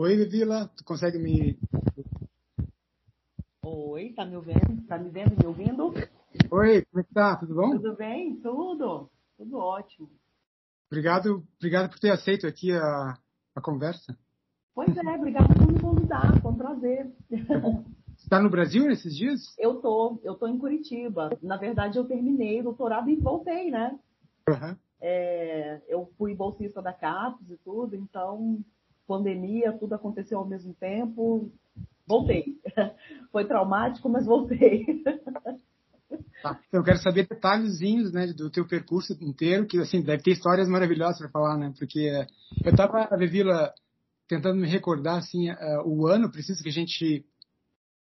Oi, Vila, tu consegue me. Oi, tá me ouvindo? Tá me vendo, me ouvindo? Oi, como é que tá? Tudo bom? Tudo bem? Tudo. Tudo ótimo. Obrigado, obrigado por ter aceito aqui a, a conversa. Pois é, obrigado por me convidar, foi um prazer. Está no Brasil nesses dias? Eu tô, eu tô em Curitiba. Na verdade, eu terminei o doutorado e voltei, né? Uhum. É, eu fui bolsista da CAPES e tudo, então pandemia, tudo aconteceu ao mesmo tempo. Voltei. Foi traumático, mas voltei. Tá. Eu quero saber detalhezinhos, né, do teu percurso inteiro, que assim deve ter histórias maravilhosas para falar, né? Porque eu estava a Vila tentando me recordar assim uh, o ano preciso que a gente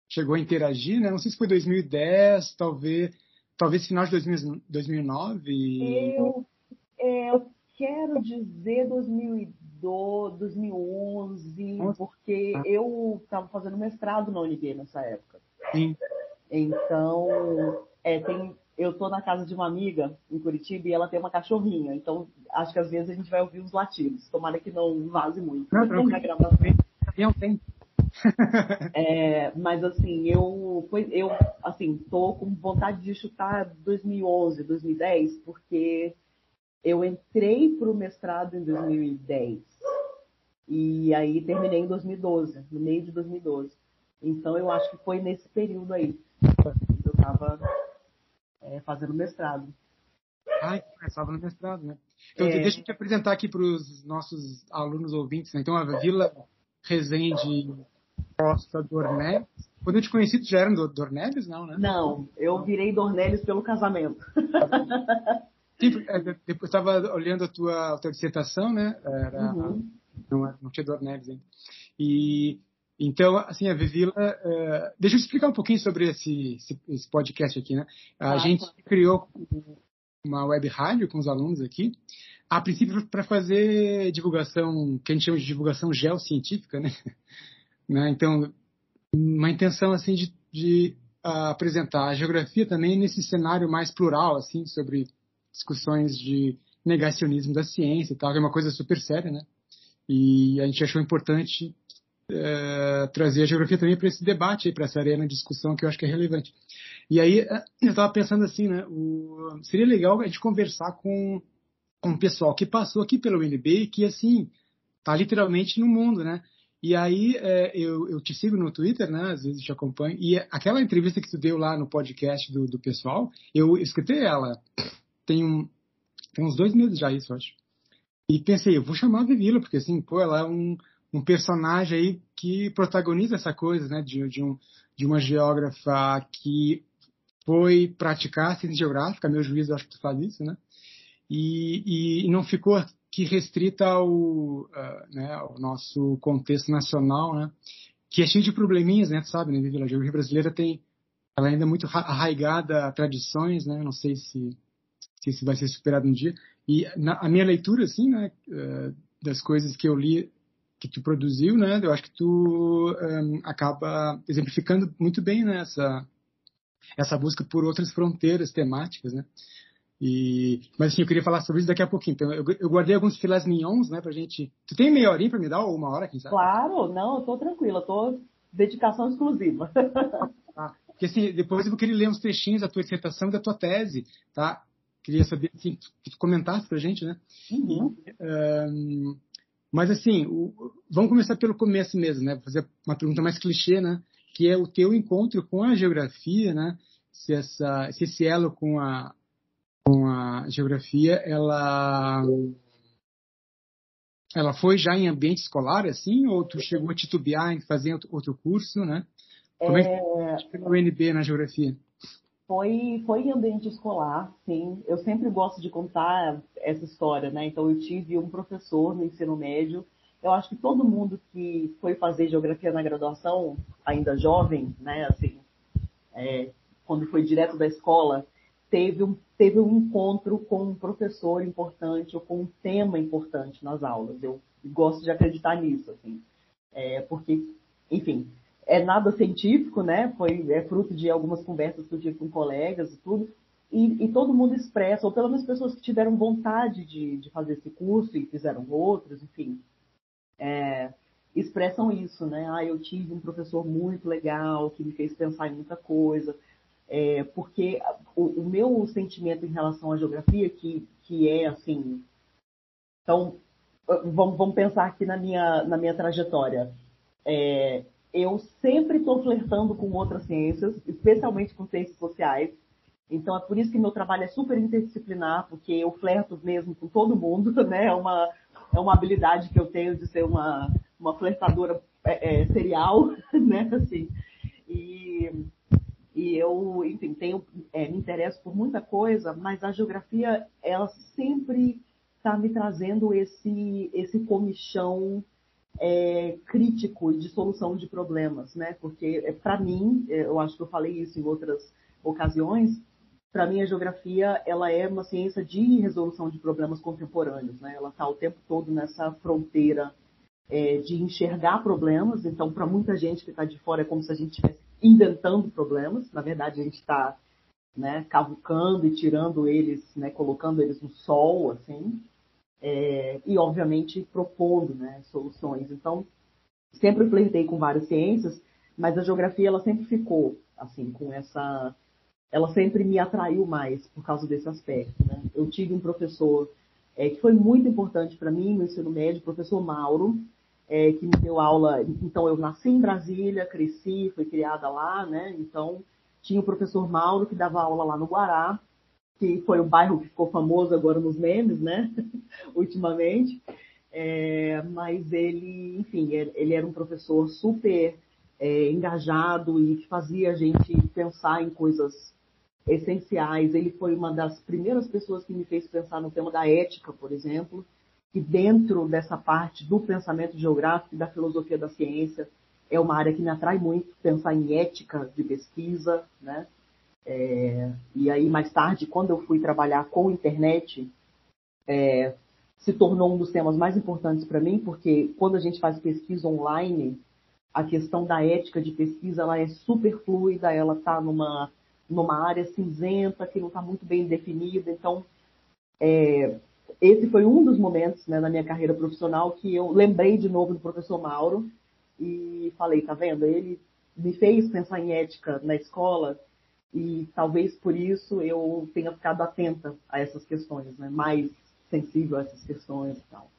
chegou a interagir, né? Não sei se foi 2010, talvez, talvez final de 2000, 2009. Eu, é, eu quero dizer 2012, 2011, Nossa. porque eu estava fazendo mestrado na UNB nessa época. Sim. Então, é, tem, eu tô na casa de uma amiga em Curitiba e ela tem uma cachorrinha. Então, acho que às vezes a gente vai ouvir os latidos. Tomara que não vaze muito não, não, na gravação. Não tem. é, mas assim, eu, eu assim, tô com vontade de chutar 2011, 2010, porque eu entrei para o mestrado em 2010 e aí terminei em 2012, no meio de 2012. Então eu acho que foi nesse período aí. Eu estava é, fazendo mestrado. Ah, começava no mestrado, né? Então, é... deixa eu te apresentar aqui para os nossos alunos ouvintes. Né? Então, a Vila Resende Costa Dornelles. Quando eu te conheci, tu já era do Dornelles, não, né? Não, eu virei Dornelles pelo casamento. Sim, é, depois estava olhando a tua, a tua dissertação, né? Era, uhum. não, não tinha Dornelles ainda. E então, assim, a Vivila, uh, deixa eu explicar um pouquinho sobre esse, esse, esse podcast aqui, né? A ah, gente tá. criou uma web rádio com os alunos aqui, a princípio para fazer divulgação, que a gente chama de divulgação geocientífica, né? né? Então, uma intenção assim de, de uh, apresentar a geografia também nesse cenário mais plural, assim, sobre discussões de negacionismo da ciência e tal, que é uma coisa super séria, né? E a gente achou importante é, trazer a geografia também para esse debate, para essa arena de discussão que eu acho que é relevante. E aí é, eu estava pensando assim, né? O, seria legal a gente conversar com, com o pessoal que passou aqui pelo UNB e que assim está literalmente no mundo, né? E aí é, eu, eu, te sigo no Twitter, né? Às vezes te acompanho. E aquela entrevista que tu deu lá no podcast do, do pessoal, eu escutei ela. Tem, um, tem uns dois meses já isso, eu acho. E pensei, eu vou chamar a Vivila, porque assim, pô, ela é um, um personagem aí que protagoniza essa coisa, né, de, de, um, de uma geógrafa que foi praticar ciência geográfica, meu juízo acho que tu faz isso, né, e, e não ficou aqui restrita ao, uh, né, ao nosso contexto nacional, né, que é cheio de probleminhas, né, tu sabe, né, a geografia brasileira tem, ela ainda é muito arraigada a tradições, né, não sei se, se isso vai ser superado um dia, e na, a minha leitura, assim, né, uh, das coisas que eu li que tu produziu, né? Eu acho que tu um, acaba exemplificando muito bem né, essa, essa busca por outras fronteiras temáticas, né? E, mas assim, eu queria falar sobre isso daqui a pouquinho. Então, eu, eu guardei alguns filés mignons, né, pra gente. Tu tem meia horinha pra me dar ou uma hora, quem sabe? Claro, não, eu tô tranquila, tô dedicação exclusiva. Ah, porque assim, depois eu vou querer ler uns trechinhos da tua dissertação e da tua tese, tá? Queria saber assim, que tu comentasse pra gente, né? Uhum. Um, mas assim, o, vamos começar pelo começo mesmo, né? Vou fazer uma pergunta mais clichê, né? Que é o teu encontro com a geografia, né? Se, essa, se esse elo com a, com a geografia, ela ela foi já em ambiente escolar, assim, ou tu chegou a titubear em fazer outro curso, né? Como é, é que tu o NB na geografia? Foi, foi em ambiente escolar, sim. Eu sempre gosto de contar essa história, né? Então, eu tive um professor no ensino médio. Eu acho que todo mundo que foi fazer geografia na graduação, ainda jovem, né? Assim, é, quando foi direto da escola, teve um, teve um encontro com um professor importante ou com um tema importante nas aulas. Eu gosto de acreditar nisso, assim. É, porque, enfim, é nada científico, né? Foi é fruto de algumas conversas que eu tive com colegas e tudo. E, e todo mundo expressa, ou pelo menos pessoas que tiveram vontade de, de fazer esse curso e fizeram outros, enfim. É, expressam isso, né? Ah, eu tive um professor muito legal que me fez pensar em muita coisa. É, porque o, o, meu sentimento em relação à geografia, que, que é assim. Então, vamos, vamos pensar aqui na minha, na minha trajetória. É, eu sempre estou flertando com outras ciências, especialmente com ciências sociais. Então, é por isso que meu trabalho é super interdisciplinar, porque eu flerto mesmo com todo mundo, né? É uma, é uma habilidade que eu tenho de ser uma, uma flertadora é, é, serial, né? Assim, e, e eu, enfim, tenho, é, me interesso por muita coisa, mas a geografia, ela sempre está me trazendo esse, esse comichão é, crítico de solução de problemas, né? Porque, é, para mim, é, eu acho que eu falei isso em outras ocasiões, para mim a geografia ela é uma ciência de resolução de problemas contemporâneos, né? Ela está o tempo todo nessa fronteira é, de enxergar problemas. Então, para muita gente que está de fora é como se a gente estivesse inventando problemas. Na verdade, a gente está né, cavucando e tirando eles, né, colocando eles no sol, assim é, e, obviamente, propondo né, soluções. Então, sempre flertei com várias ciências, mas a geografia ela sempre ficou assim com essa ela sempre me atraiu mais por causa desse aspecto né? eu tive um professor é, que foi muito importante para mim no ensino médio professor Mauro é, que me deu aula então eu nasci em Brasília cresci fui criada lá né então tinha o professor Mauro que dava aula lá no Guará que foi o bairro que ficou famoso agora nos memes, né? Ultimamente. É, mas ele, enfim, ele era um professor super é, engajado e que fazia a gente pensar em coisas essenciais. Ele foi uma das primeiras pessoas que me fez pensar no tema da ética, por exemplo, que dentro dessa parte do pensamento geográfico e da filosofia da ciência é uma área que me atrai muito, pensar em ética de pesquisa, né? É, e aí, mais tarde, quando eu fui trabalhar com internet, é, se tornou um dos temas mais importantes para mim, porque quando a gente faz pesquisa online, a questão da ética de pesquisa ela é super fluida, ela está numa, numa área cinzenta, que não está muito bem definida. Então, é, esse foi um dos momentos né, na minha carreira profissional que eu lembrei de novo do professor Mauro e falei, tá vendo? Ele me fez pensar em ética na escola e talvez por isso eu tenha ficado atenta a essas questões, né? mais sensível a essas questões e tal.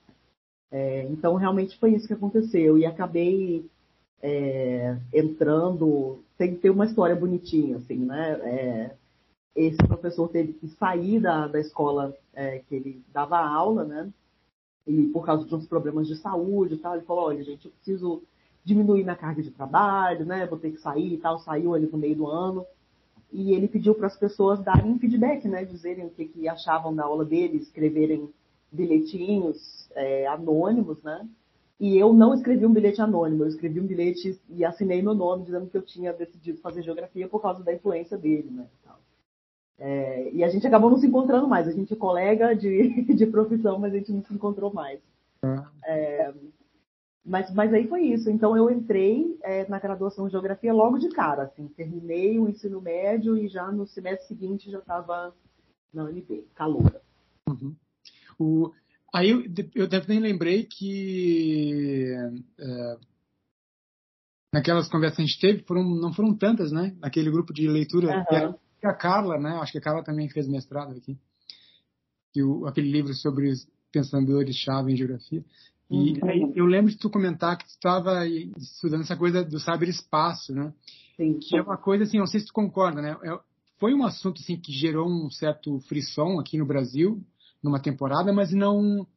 É, então, realmente foi isso que aconteceu. E acabei é, entrando. Tem que ter uma história bonitinha, assim, né? É, esse professor teve que sair da, da escola é, que ele dava aula, né? E por causa de uns problemas de saúde e tal, ele falou: olha, gente, eu preciso diminuir minha carga de trabalho, né? Vou ter que sair e tal. Saiu ali no meio do ano e ele pediu para as pessoas darem feedback, né, dizerem o que, que, achavam da aula dele, escreverem bilhetinhos é, anônimos, né? E eu não escrevi um bilhete anônimo, eu escrevi um bilhete e assinei meu nome dizendo que eu tinha decidido fazer geografia por causa da influência dele, né? É, e a gente acabou não se encontrando mais. A gente é colega de, de profissão, mas a gente não se encontrou mais. É, mas, mas aí foi isso. Então eu entrei é, na graduação de geografia logo de cara. Assim, terminei o ensino médio e já no semestre seguinte já estava na UNB, caloura. Uhum. O, aí eu, eu também lembrei que é, naquelas conversas que a gente teve, foram, não foram tantas, né? Naquele grupo de leitura, uhum. que era a Carla, né? Acho que a Carla também fez mestrado aqui. Que o, aquele livro sobre os pensadores-chave em geografia. E uhum. aí, eu lembro de tu comentar que tu estava estudando essa coisa do saber espaço, né? Sim. Que é uma coisa assim, não sei se tu concorda, né? É, foi um assunto assim que gerou um certo frisson aqui no Brasil numa temporada, mas não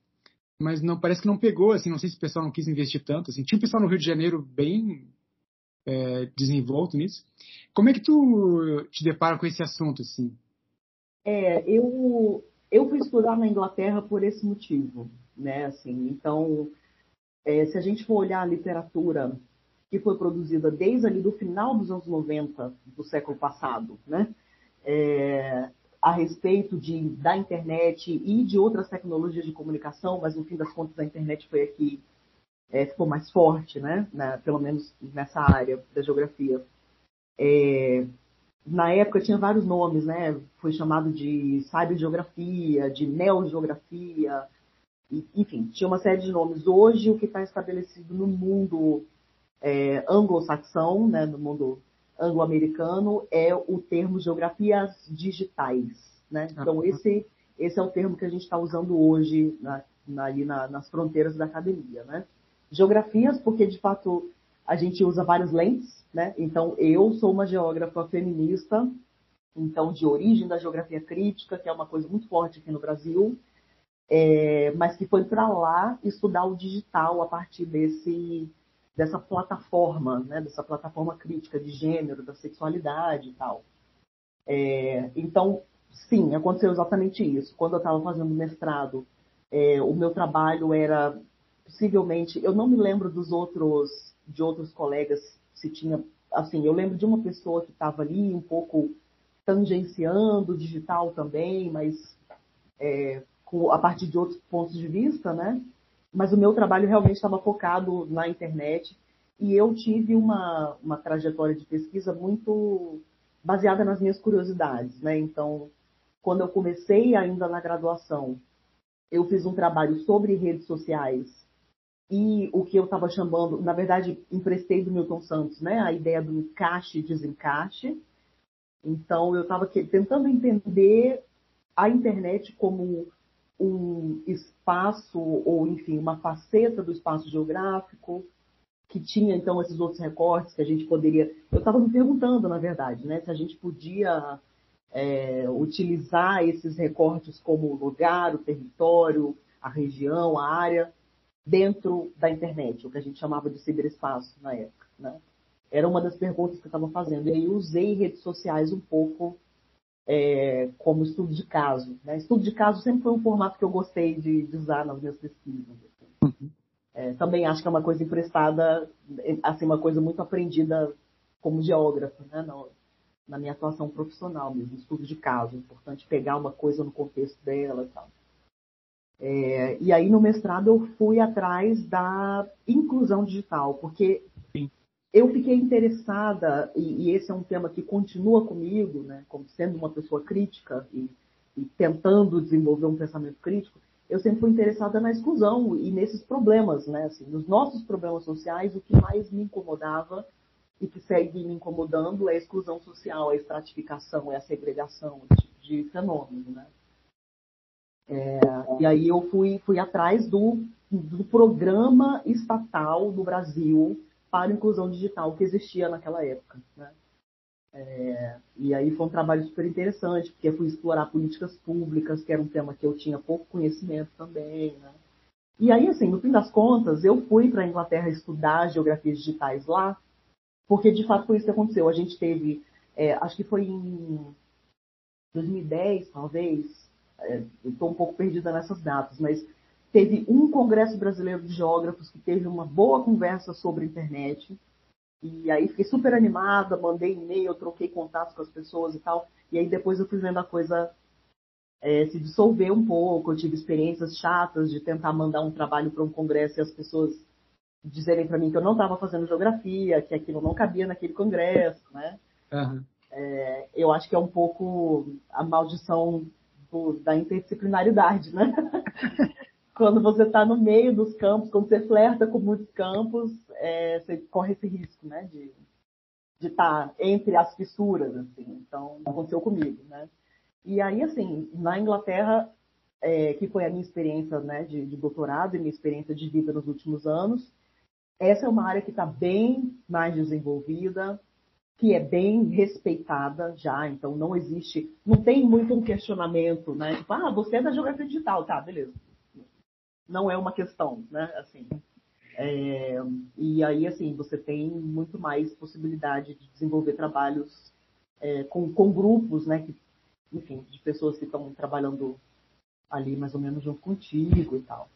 mas não parece que não pegou assim, não sei se o pessoal não quis investir tanto assim. Tinha um pessoal no Rio de Janeiro bem é, desenvolto nisso. Como é que tu te depara com esse assunto assim? É, eu eu fui estudar na Inglaterra por esse motivo né? Assim, então, é, se a gente for olhar a literatura que foi produzida desde ali do final dos anos 90 do século passado, né? É, a respeito de, da internet e de outras tecnologias de comunicação, mas no fim das contas a internet foi aqui é, ficou mais forte, né? Na, pelo menos nessa área da geografia. É, na época tinha vários nomes, né? Foi chamado de cybergeografia, de neogeografia, enfim, tinha uma série de nomes. Hoje, o que está estabelecido no mundo é, anglo-saxão, né, no mundo anglo-americano, é o termo geografias digitais. Né? Então, esse, esse é o termo que a gente está usando hoje na, na, ali na, nas fronteiras da academia. Né? Geografias, porque de fato a gente usa várias lentes, né? Então, eu sou uma geógrafa feminista, então de origem da geografia crítica, que é uma coisa muito forte aqui no Brasil, é, mas que foi para lá estudar o digital a partir desse, dessa plataforma, né, dessa plataforma crítica de gênero, da sexualidade e tal. É, então, sim, aconteceu exatamente isso. Quando eu estava fazendo mestrado, é, o meu trabalho era possivelmente, eu não me lembro dos outros, de outros colegas se tinha, assim, eu lembro de uma pessoa que estava ali um pouco tangenciando o digital também, mas é, a partir de outros pontos de vista, né? Mas o meu trabalho realmente estava focado na internet e eu tive uma, uma trajetória de pesquisa muito baseada nas minhas curiosidades, né? Então, quando eu comecei ainda na graduação, eu fiz um trabalho sobre redes sociais e o que eu estava chamando, na verdade, emprestei do Milton Santos, né? A ideia do encaixe e desencaixe. Então, eu estava tentando entender a internet como um espaço, ou enfim, uma faceta do espaço geográfico, que tinha então esses outros recortes que a gente poderia. Eu estava me perguntando, na verdade, né, se a gente podia é, utilizar esses recortes como o lugar, o território, a região, a área, dentro da internet, o que a gente chamava de ciberespaço na época. Né? Era uma das perguntas que eu estava fazendo. E aí usei redes sociais um pouco é, como estudo de caso. Né? Estudo de caso sempre foi um formato que eu gostei de, de usar nas minhas pesquisas. Assim. É, também acho que é uma coisa emprestada, assim, uma coisa muito aprendida como geógrafo, né? Na, na minha atuação profissional mesmo, estudo de caso. É importante pegar uma coisa no contexto dela e tal. É, e aí no mestrado eu fui atrás da inclusão digital, porque eu fiquei interessada, e, e, esse é um tema que continua comigo, né, como sendo uma pessoa crítica e, e, tentando desenvolver um pensamento crítico, eu sempre fui interessada na exclusão e nesses problemas, né, assim, nos nossos problemas sociais, o que mais me incomodava e que segue me incomodando é a exclusão social, a estratificação, é a segregação, tipo de fenômeno, né. É, e aí eu fui, fui atrás do, do programa estatal do Brasil para a inclusão digital que existia naquela época. Né? É, e aí foi um trabalho super interessante, porque eu fui explorar políticas públicas, que era um tema que eu tinha pouco conhecimento também. Né? E aí, assim, no fim das contas, eu fui para a Inglaterra estudar geografias digitais lá, porque de fato foi isso que aconteceu. A gente teve, é, acho que foi em 2010, talvez, é, estou um pouco perdida nessas datas, mas Teve um Congresso Brasileiro de Geógrafos que teve uma boa conversa sobre internet. E aí fiquei super animada, mandei e-mail, troquei contatos com as pessoas e tal. E aí depois eu fui vendo a coisa é, se dissolver um pouco. Eu tive experiências chatas de tentar mandar um trabalho para um congresso e as pessoas dizerem para mim que eu não estava fazendo geografia, que aquilo não cabia naquele congresso, né? Uhum. É, eu acho que é um pouco a maldição do, da interdisciplinaridade, né? quando você está no meio dos campos, quando você flerta com muitos campos, é, você corre esse risco, né, de estar tá entre as fissuras, assim. Então, aconteceu comigo, né? E aí, assim, na Inglaterra, é, que foi a minha experiência, né, de, de doutorado e minha experiência de vida nos últimos anos, essa é uma área que está bem mais desenvolvida, que é bem respeitada já, então não existe, não tem muito um questionamento, né? Tipo, ah, você é da geografia digital, tá, beleza não é uma questão, né? Assim, é, e aí, assim, você tem muito mais possibilidade de desenvolver trabalhos é, com, com grupos, né? Que, enfim, de pessoas que estão trabalhando ali mais ou menos junto contigo e tal.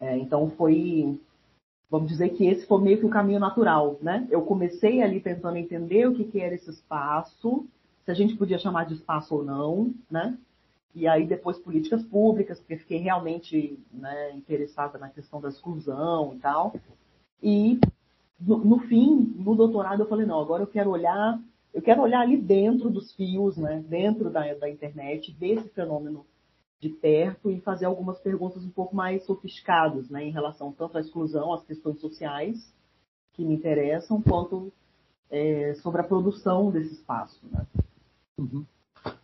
É, então foi, vamos dizer que esse foi meio que o caminho natural, né? Eu comecei ali tentando entender o que, que era esse espaço, se a gente podia chamar de espaço ou não, né? E aí depois políticas públicas, porque fiquei realmente né, interessada na questão da exclusão e tal. E no, no, fim, no doutorado, eu falei, não, agora eu quero olhar, eu quero olhar ali dentro dos fios, né, dentro da, da internet, ver esse fenômeno de perto e fazer algumas perguntas um pouco mais sofisticadas, né, em relação tanto à exclusão, às questões sociais que me interessam, quanto é, sobre a produção desse espaço. Né? Uhum.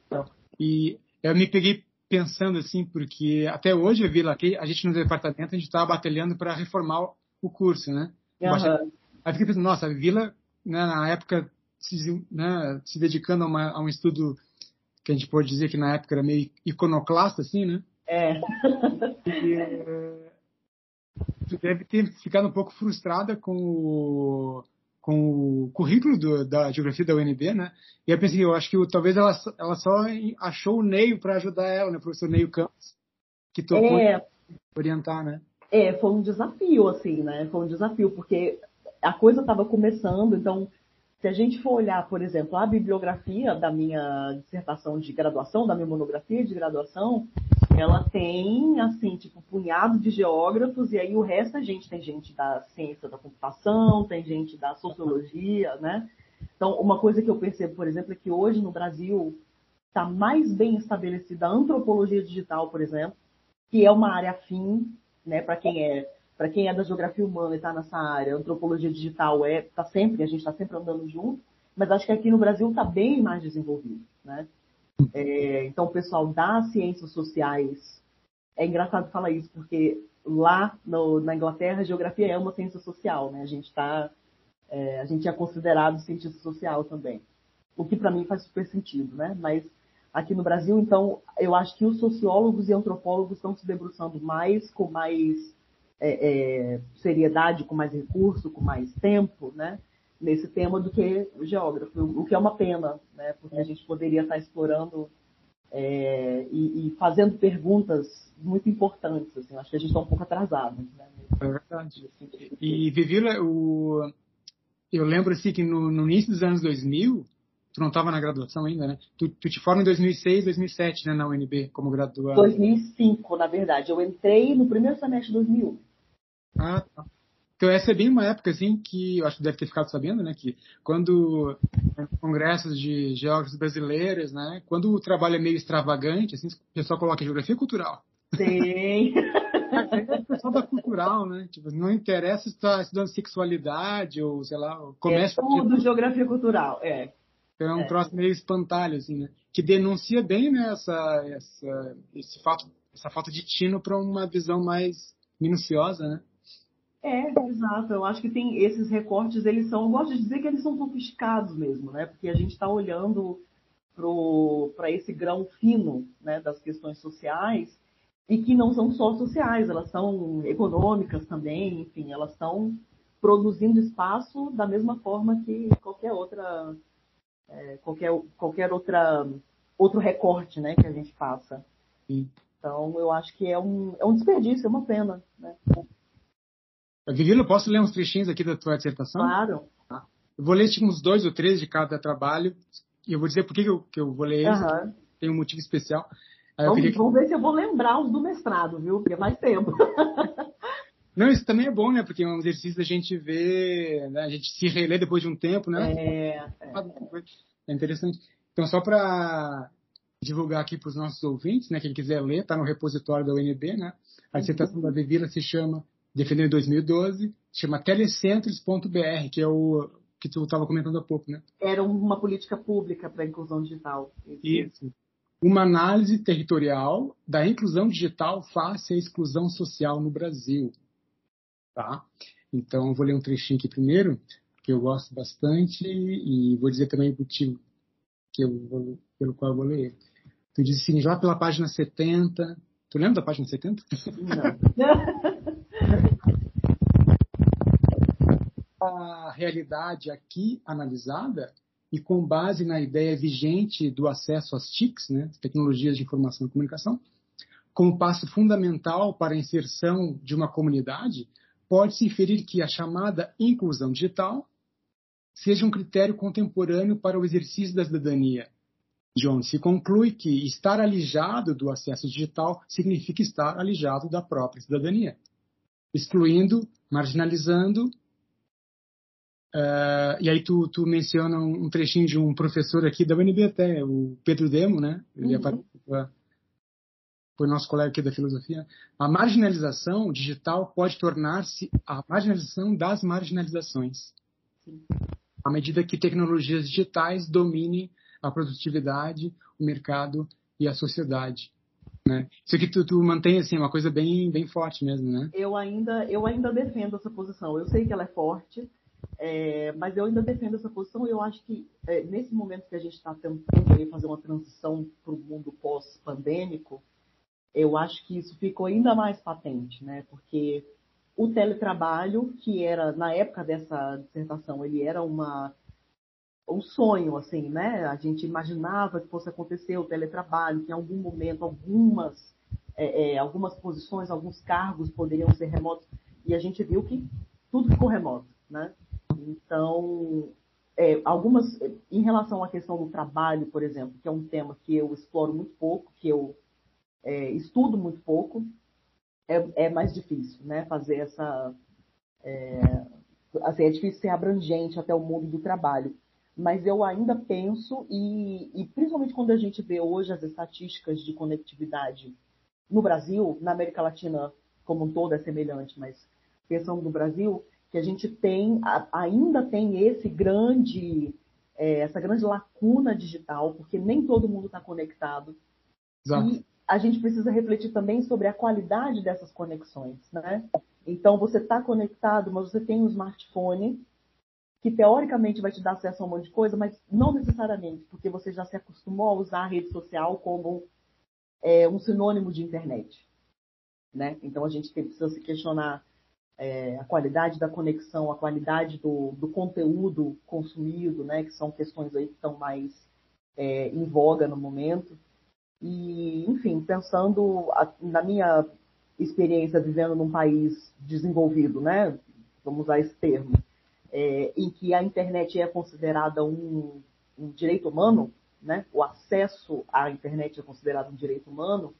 Então, e eu me peguei pensando assim, porque até hoje eu vi lá que a gente no departamento a gente estava batalhando para reformar o curso, né? Uhum. Aí fiquei pensando, nossa, a Vila, né, na época, se, né, se dedicando a, uma, a, um estudo que a gente pode dizer que na época era meio iconoclasta, assim, né? É. E, é, tu deve ter ficado um pouco frustrada com o, com o currículo do, da geografia da UNB, né? E eu pensei, eu acho que talvez ela, ela só achou o Neio para ajudar ela, né? O professor Neio Campos, que tocou é, orientar, né? É, foi um desafio, assim, né? Foi um desafio, porque a coisa estava começando, então, se a gente for olhar, por exemplo, a bibliografia da minha dissertação de graduação, da minha monografia de graduação, ela tem, assim, tipo, um punhado de geógrafos, e aí o resto a gente tem gente da ciência da computação, tem gente da sociologia, né? Então, uma coisa que eu percebo, por exemplo, é que hoje no Brasil está mais bem estabelecida a antropologia digital, por exemplo, que é uma área afim, né, para quem é para quem é da geografia humana e está nessa área, antropologia digital é tá sempre, a gente está sempre andando junto, mas acho que aqui no Brasil está bem mais desenvolvido, né? É, então, o pessoal das ciências sociais, é engraçado falar isso, porque lá no, na Inglaterra, a geografia é uma ciência social, né? A gente está, é, a gente é considerado cientista social também, o que para mim faz super sentido, né? Mas aqui no Brasil, então, eu acho que os sociólogos e antropólogos estão se debruçando mais, com mais é, é, seriedade, com mais recurso, com mais tempo, né? Nesse tema do que o geógrafo, o que é uma pena, né? porque a gente poderia estar explorando é, e, e, fazendo perguntas muito importantes. Assim. Acho que a gente está um pouco atrasado. Né? É verdade. E, Vivila, o... eu lembro assim, que no, no, início dos anos 2000, tu não estava na graduação ainda, né? Tu, tu, te forma em 2006, 2007, né, na UNB, como graduado. 2005, na verdade. Eu entrei no primeiro semestre de 2001. Ah, tá. Então essa é bem uma época assim que eu acho que deve ter ficado sabendo, né, que quando né, congressos de geógrafos brasileiros, né, quando o trabalho é meio extravagante, assim, o pessoal coloca geografia cultural. Sim. É o pessoal da cultural, né? Tipo, não interessa se está estudando sexualidade ou, sei lá, comércio. É tudo de... geografia cultural, é. Então é um é. troço meio espantalho, assim, né? Que denuncia bem né, essa, essa, esse fato, essa falta de tino para uma visão mais minuciosa, né? É, exato. Eu acho que tem esses recortes, eles são, eu gosto de dizer que eles são sofisticados mesmo, né? Porque a gente está olhando para esse grão fino né, das questões sociais e que não são só sociais, elas são econômicas também, enfim, elas estão produzindo espaço da mesma forma que qualquer outra é, qualquer, qualquer outra outro recorte né, que a gente faça. Então eu acho que é um, é um desperdício, é uma pena. Né? Virilo, posso ler uns trechinhos aqui da tua dissertação? Claro. Tá. Eu vou ler tipo, uns dois ou três de cada trabalho e eu vou dizer por que, eu, que eu vou ler eles. Uhum. Tem um motivo especial. Vamos, que... vamos, ver se eu vou lembrar os do mestrado, viu? Porque é mais tempo. Não, isso também é bom, né? Porque é um exercício da gente ver, né? a gente se reler depois de um tempo, né? É, é. é interessante. Então, só para divulgar aqui para os nossos ouvintes, né? Quem quiser ler, está no repositório da UNB, né? A dissertação uhum. da Vivila se chama defendeu em 2012, chama telecentros.br, que é o que tu estava comentando há pouco, né? Era uma política pública para a inclusão digital. Isso. Uma análise territorial da inclusão digital face à exclusão social no Brasil. Tá? Então, vou ler um trechinho aqui primeiro, que eu gosto bastante, e vou dizer também o motivo que eu vou, pelo qual eu vou ler. Tu diz assim, já pela página 70. Tu lembra da página 70? Não. a realidade aqui analisada e com base na ideia vigente do acesso às TICs, né, tecnologias de informação e comunicação, como passo fundamental para a inserção de uma comunidade, pode-se inferir que a chamada inclusão digital seja um critério contemporâneo para o exercício da cidadania, onde se conclui que estar alijado do acesso digital significa estar alijado da própria cidadania, excluindo, marginalizando Uh, e aí tu, tu menciona um, trechinho de um professor aqui da UNB até, o Pedro Demo, né? Ele uhum. aparece tua, foi nosso colega aqui da filosofia, a marginalização digital pode tornar-se a marginalização das marginalizações. Sim. À medida que tecnologias digitais dominem a produtividade, o mercado e a sociedade. Né? Isso aqui tu, tu mantém assim uma coisa bem bem forte mesmo, né? Eu ainda eu ainda defendo essa posição. Eu sei que ela é forte, é, mas eu ainda defendo essa posição eu acho que é, nesse momento que a gente está tentando fazer uma transição para o mundo pós-pandêmico, eu acho que isso ficou ainda mais patente, né? Porque o teletrabalho, que era na época dessa dissertação, ele era uma um sonho, assim, né? A gente imaginava que fosse acontecer o teletrabalho, que em algum momento algumas, é, é, algumas posições, alguns cargos poderiam ser remotos, e a gente viu que tudo ficou remoto, né? Então, é, algumas, em relação à questão do trabalho, por exemplo, que é um tema que eu exploro muito pouco, que eu é, estudo muito pouco, é, é, mais difícil, né? Fazer essa, é, assim, é difícil ser abrangente até o mundo do trabalho mas eu ainda penso, e, e, principalmente quando a gente vê hoje as estatísticas de conectividade no Brasil, na América Latina como um todo é semelhante, mas pensando no Brasil, que a gente tem, ainda tem esse grande, é, essa grande lacuna digital, porque nem todo mundo está conectado. Exato. E a gente precisa refletir também sobre a qualidade dessas conexões, né? Então, você está conectado, mas você tem um smartphone, que teoricamente vai te dar acesso a um monte de coisa, mas não necessariamente, porque você já se acostumou a usar a rede social como é, um sinônimo de internet. Né? Então a gente precisa se questionar é, a qualidade da conexão, a qualidade do, do, conteúdo consumido, né? que são questões aí que estão mais é, em voga no momento. E, enfim, pensando a, na minha experiência vivendo num país desenvolvido, né? vamos usar esse termo, é, em que a internet é considerada um, um, direito humano, né? o acesso à internet é considerado um direito humano,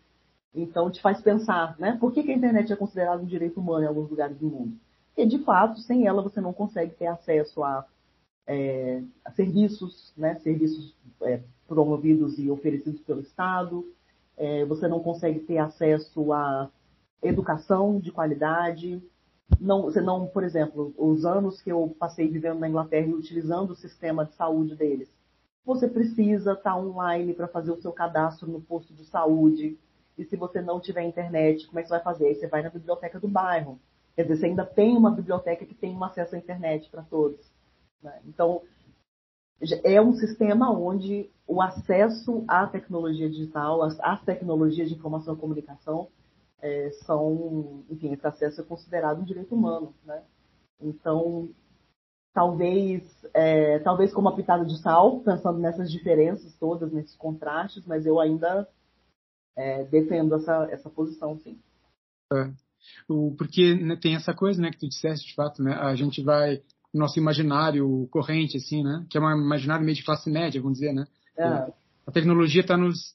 então te faz pensar, né? Por que, que a internet é considerada um direito humano em alguns lugares do mundo? Porque, de fato, sem ela você não consegue ter acesso a, é, a serviços, né? Serviços é, promovidos e oferecidos pelo Estado, é, você não consegue ter acesso a educação de qualidade, não, você não, por exemplo, os anos que eu passei vivendo na Inglaterra e utilizando o sistema de saúde deles, você precisa estar online para fazer o seu cadastro no posto de saúde. E se você não tiver internet, como é que você vai fazer? Aí você vai na biblioteca do bairro. Quer dizer, você ainda tem uma biblioteca que tem um acesso à internet para todos. Né? Então, é um sistema onde o acesso à tecnologia digital, às tecnologias de informação e comunicação, é, são, enfim, esse acesso é considerado um direito humano, né? Então, talvez, é, talvez com uma pitada de sal, pensando nessas diferenças todas, nesses contrastes, mas eu ainda é, defendo essa, essa posição, sim. É. O, porque né, tem essa coisa, né, que tu disseste, de fato, né, a gente vai nosso imaginário corrente, assim, né, que é um imaginário meio de classe média, vamos dizer, né. É. A tecnologia está nos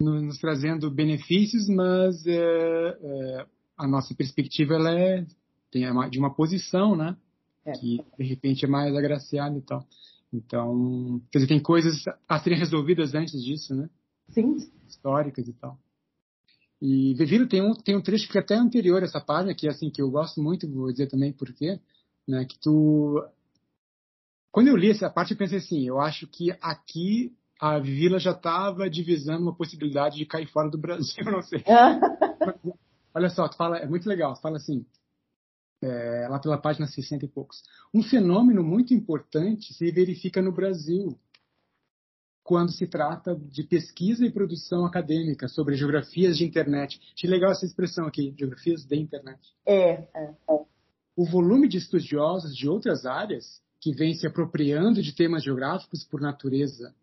nos trazendo benefícios, mas é, é, a nossa perspectiva ela é tem de uma posição, né? É. Que de repente é mais agraciada e tal. Então, quer dizer, tem coisas a serem resolvidas antes disso, né? Sim. Históricas e tal. E Viviro tem um tem um trecho que é até anterior a essa página que é assim que eu gosto muito, vou dizer também por quê, né? Que tu quando eu li essa parte eu pensei assim, eu acho que aqui a Vila já estava divisando uma possibilidade de cair fora do Brasil, não sei. Olha só, tu fala, é muito legal, tu fala assim, é, lá pela página 60 e poucos. Um fenômeno muito importante se verifica no Brasil quando se trata de pesquisa e produção acadêmica sobre geografias de internet. Achei legal essa expressão aqui, geografias de internet. É, é. O volume de estudiosos de outras áreas que vêm se apropriando de temas geográficos por natureza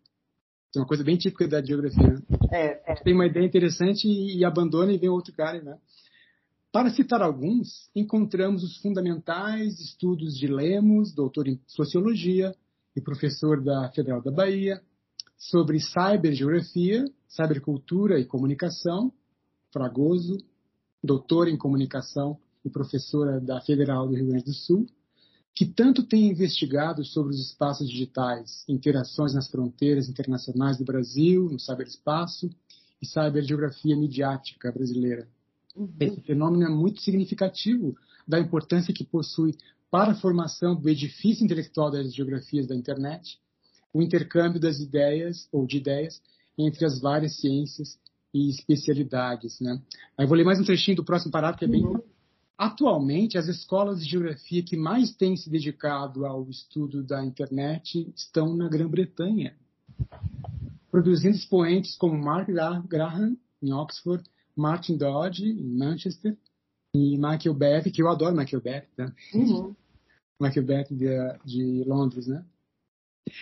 é uma coisa bem típica da geografia. Né? É, é. Tem uma ideia interessante e, e abandona e vem outro cara, né? Para citar alguns, encontramos os fundamentais estudos de Lemos, doutor em sociologia e professor da Federal da Bahia, sobre cybergeografia, cybercultura e comunicação, Fragoso, doutor em comunicação e professora da Federal do Rio Grande do Sul, que tanto tem investigado sobre os espaços digitais, interações nas fronteiras internacionais do Brasil, no cyberespaço, e cybergeografia midiática brasileira. Uhum. Esse fenômeno é muito significativo da importância que possui para a formação do edifício intelectual das geografias da internet, o intercâmbio das ideias ou de ideias entre as várias ciências e especialidades. Né? Aí eu vou ler mais um trechinho do próximo parágrafo, que é bem. Atualmente, as escolas de geografia que mais têm se dedicado ao estudo da internet estão na Grã-Bretanha, produzindo expoentes como Mark Graham, em Oxford, Martin Dodge, em Manchester, e Michael Beck, que eu adoro Michael Beck, né? Uhum. Michael Beck de, de Londres, né?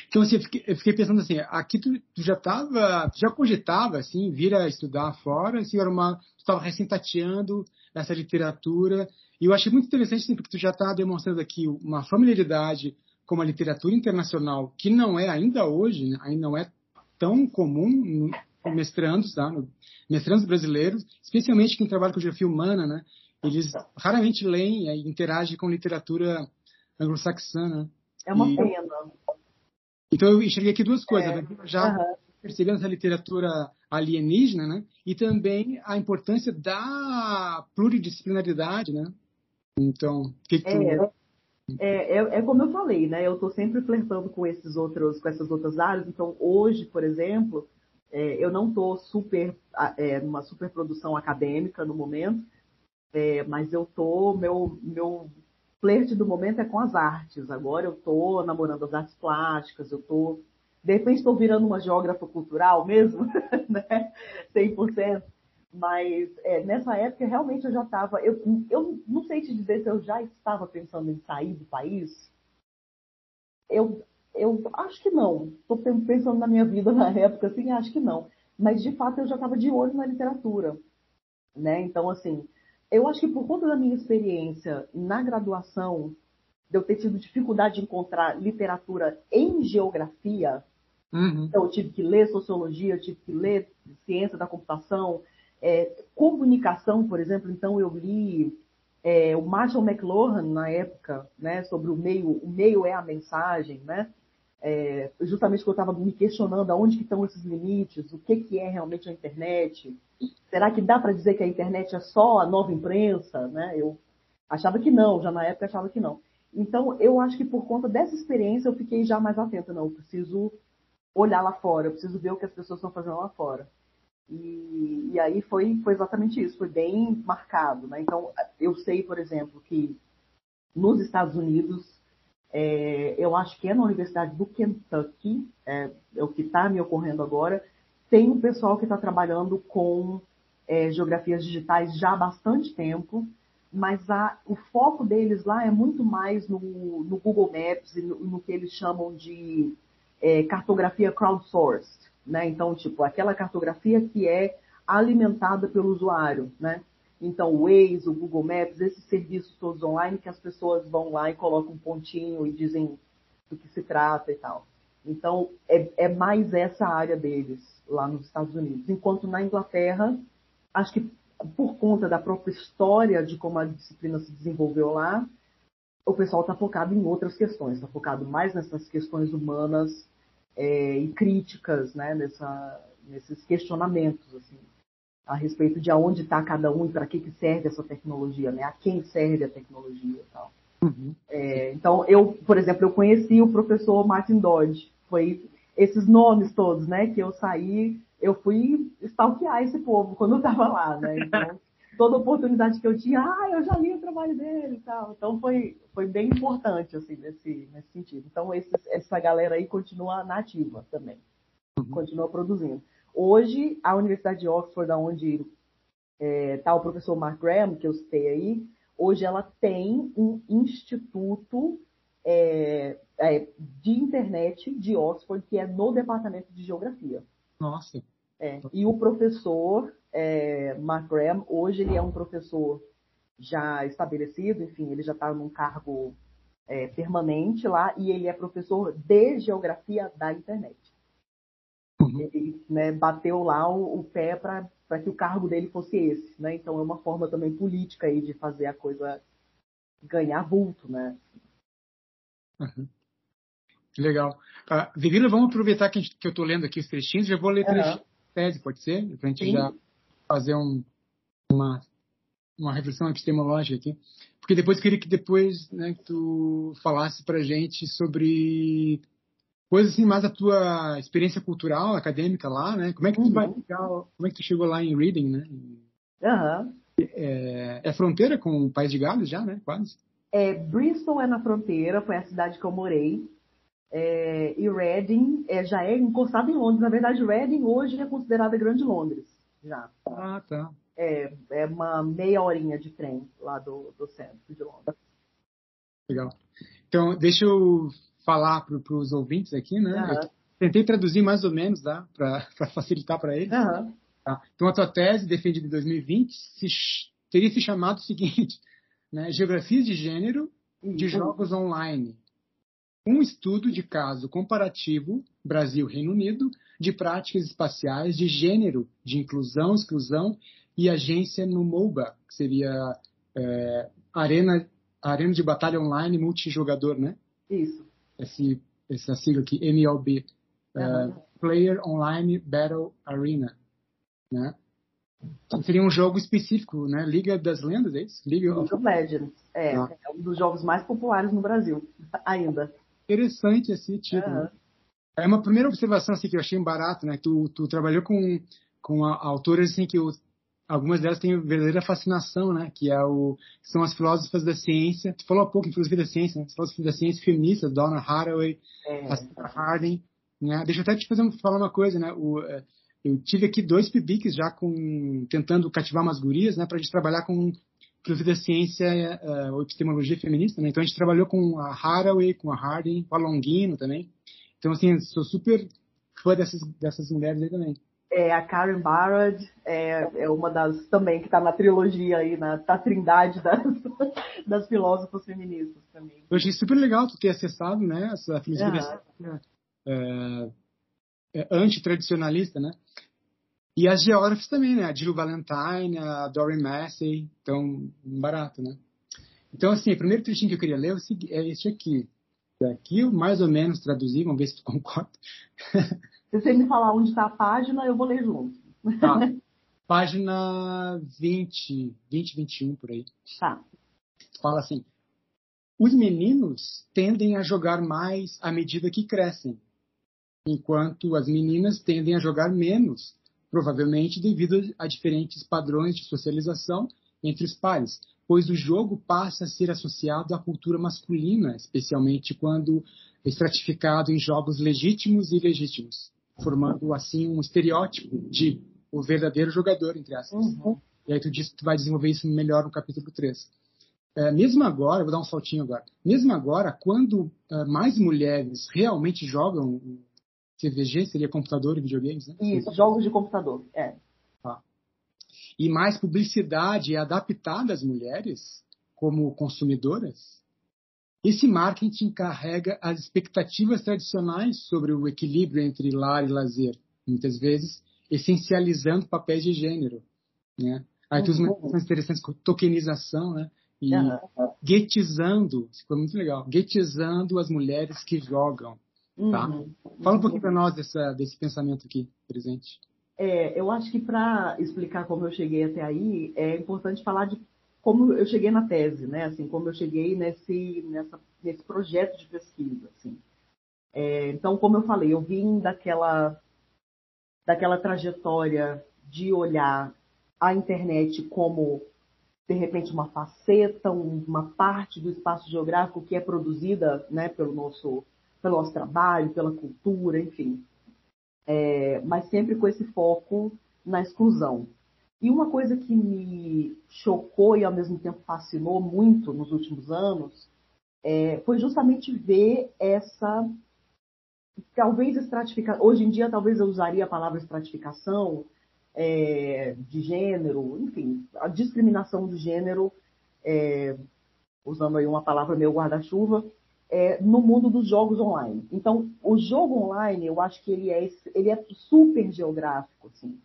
Então, assim, eu fiquei, eu fiquei, pensando assim, aqui tu, tu já estava, já cogitava, assim, vir a estudar fora, assim, era uma, tu estava recém tateando essa literatura, e eu achei muito interessante, assim, porque tu já está demonstrando aqui uma familiaridade com a literatura internacional, que não é ainda hoje, né, ainda não é tão comum no mestrandos, tá? No, mestrandos brasileiros, especialmente quem trabalha com geografia humana, né? Eles raramente leem e interagem com literatura anglo-saxã, né? É uma e, pena. Então eu enxerguei aqui duas coisas. É. Já uhum. Percebendo essa literatura alienígena, né? E também a importância da pluridisciplinaridade, né? Então, o que, que tu... é, é, é, é, como eu falei, né? Eu estou sempre flertando com esses outros, com essas outras áreas. Então, hoje, por exemplo, é, eu não estou super é, numa super produção acadêmica no momento, é, mas eu tô meu meu flerte do momento é com as artes. Agora eu tô namorando as artes plásticas, eu tô de repente estou virando uma geógrafa cultural mesmo, né? 100%. Mas é, nessa época realmente eu já estava. Eu, eu não sei te dizer se eu já estava pensando em sair do país. Eu, eu acho que não. Estou pensando na minha vida na época, assim, acho que não. Mas de fato eu já estava de olho na literatura. Né? Então, assim, eu acho que por conta da minha experiência na graduação, de eu ter tido dificuldade de encontrar literatura em geografia, uhum. então eu tive que ler sociologia, eu tive que ler ciência da computação, é, comunicação, por exemplo, então eu li é, o Marshall McLuhan na época, né, sobre o meio, o meio é a mensagem, né, é, justamente porque eu estava me questionando aonde que estão esses limites, o que, que é realmente a internet, será que dá para dizer que a internet é só a nova imprensa? Né? Eu achava que não, já na época achava que não. Então, eu acho que por conta dessa experiência eu fiquei já mais atenta, não, eu preciso olhar lá fora, eu preciso ver o que as pessoas estão fazendo lá fora. E, e aí foi, foi exatamente isso, foi bem marcado. Né? Então, eu sei, por exemplo, que nos Estados Unidos é, eu acho que é na Universidade do Kentucky, é, é o que está me ocorrendo agora, tem um pessoal que está trabalhando com é, geografias digitais já há bastante tempo, mas a, o foco deles lá é muito mais no, no Google Maps e no, no, que eles chamam de é, cartografia crowdsourced, né? Então, tipo, aquela cartografia que é alimentada pelo usuário, né? Então, o Waze, o Google Maps, esses serviços todos online que as pessoas vão lá e colocam um pontinho e dizem do que se trata e tal. Então, é, é mais essa área deles lá nos Estados Unidos. Enquanto na Inglaterra, acho que por conta da própria história de como a disciplina se desenvolveu lá, o pessoal está focado em outras questões, está focado mais nessas questões humanas é, e críticas, né, nessa, nesses questionamentos. Assim a respeito de aonde está cada um e para que, que serve essa tecnologia, né? A quem serve a tecnologia e tal. Uhum. É, então, eu, por exemplo, eu conheci o professor Martin Dodge. Foi esses nomes todos, né? Que eu saí, eu fui stalkear esse povo quando eu estava lá, né? Então, toda oportunidade que eu tinha, ah, eu já li o trabalho dele e tal. Então, foi, foi bem importante, assim, nesse, nesse sentido. Então, esses, essa galera aí continua nativa também. Uhum. Continua produzindo. Hoje, a Universidade de Oxford, onde está é, tá o professor Mark Graham, que eu citei aí, hoje ela tem um instituto é, é, de internet de Oxford, que é no departamento de geografia. Nossa. É, e o professor é, Mark Graham, hoje ele é um professor já estabelecido, enfim, ele já está num cargo é, permanente lá, e ele é professor de geografia da internet. Uhum. Ele né, bateu lá o, o pé para que o cargo dele fosse esse. Né? Então é uma forma também política aí de fazer a coisa ganhar vulto. Né? Uhum. Legal. Uh, vamos aproveitar que, que eu estou lendo aqui os trechinhos, já vou ler uhum. Tese, pode ser? Para a gente Sim. já fazer um, uma, uma reflexão epistemológica aqui. Porque depois eu queria que depois né, que tu falasse para gente sobre coisas assim mais da tua experiência cultural, acadêmica lá, né? Como é que tu uhum. vai como é que tu chegou lá em Reading, né? Uhum. É, é fronteira com o País de Gales já, né? Quase. É, Bristol é na fronteira, foi a cidade que eu morei. É, e Reading é, já é encostado em Londres. Na verdade, Reading hoje é considerada Grande Londres. Já. Ah, tá. É, é uma meia horinha de trem lá do, do centro de Londres. Legal. Então, deixa eu falar para os ouvintes aqui, né? Uhum. tentei traduzir mais ou menos, tá? Para facilitar para eles. Uhum. Tá? Então, a tua tese, defendida em 2020, se, teria se chamado o seguinte, né? Geografias de gênero de jogos online. Um estudo de caso comparativo Brasil-Reino Unido de práticas espaciais de gênero, de inclusão, exclusão e agência no MOBA, que seria é, arena, arena de batalha online multijogador, né? Isso. Esse, essa sigla aqui, MLB. Uhum. Uh, Player Online Battle Arena, né? Seria um jogo específico, né? Liga das Lendas, é isso? Liga of Legends. É, ah. é um dos jogos mais populares no Brasil, ainda. Interessante esse título. Uhum. É uma primeira observação assim, que eu achei barato, né? Tu, tu trabalhou com, com autoras assim, que eu, algumas delas têm verdadeira fascinação, né? Que é o, são as filósofas da ciência. Tu falou há pouco em filosofia da ciência, né? As filósofas da ciência feministas, Donna Haraway, é. Harding. Né? Deixa eu até te fazer, falar uma coisa, né? O, é, eu tive aqui dois pibiques já com tentando cativar umas gurias, né, para a gente trabalhar com filosofia da ciência uh, ou epistemologia feminista, né? Então a gente trabalhou com a Haraway, com a Harding, com a Longino também. Então assim, sou super fã dessas dessas mulheres aí também. É, a Karen Barrett é, é uma das também que está na trilogia aí, na, na trindade das, das filósofas feministas também. Eu achei super legal tu ter acessado, né, essa filosofia uhum. é, é, antitradicionalista, né? E as geógrafas também, né? A Jill Valentine, a Doreen Massey, então, barato, né? Então, assim, o primeiro trechinho que eu queria ler é esse aqui. Aqui eu mais ou menos traduzi, vamos ver se tu concorda. Se você me falar onde está a página, eu vou ler junto. Tá. Página 20, 20, 21, por aí. Tá. Fala assim, os meninos tendem a jogar mais à medida que crescem, enquanto as meninas tendem a jogar menos, provavelmente devido a diferentes padrões de socialização entre os pares, pois o jogo passa a ser associado à cultura masculina, especialmente quando estratificado em jogos legítimos e ilegítimos, formando assim um estereótipo de o verdadeiro jogador, entre aspas. Uhum. E aí tu diz que tu vai desenvolver isso melhor no capítulo 3. É, mesmo agora, vou dar um saltinho agora, mesmo agora, quando uh, mais mulheres realmente jogam CVG seria computador e videogames, né? Isso, jogos de computador, é. Tá. E mais publicidade adaptada às mulheres como consumidoras? Esse marketing carrega as expectativas tradicionais sobre o equilíbrio entre lar e lazer, muitas vezes essencializando papéis de gênero, né? Aí tem uhum. umas interessantes com tokenização, né? E uhum. guetizando, ficou muito legal, guetizando as mulheres que jogam, Tá? Uhum. Fala um pouquinho para nós dessa, desse pensamento aqui presente. É, eu acho que para explicar como eu cheguei até aí, é importante falar de como eu cheguei na tese, né? Assim, como eu cheguei nesse, nessa, nesse projeto de pesquisa, assim. É, então, como eu falei, eu vim daquela, daquela trajetória de olhar a internet como, de repente, uma faceta, uma parte do espaço geográfico que é produzida né, pelo nosso pelo nosso trabalho, pela cultura, enfim. É, mas sempre com esse foco na exclusão. E uma coisa que me chocou e ao mesmo tempo fascinou muito nos últimos anos é, foi justamente ver essa talvez estratificação. Hoje em dia, talvez eu usaria a palavra estratificação é, de gênero, enfim, a discriminação de gênero, é, usando aí uma palavra meio guarda-chuva, é, no mundo dos jogos online. Então, o jogo online, eu acho que ele é, ele é super geográfico, assim.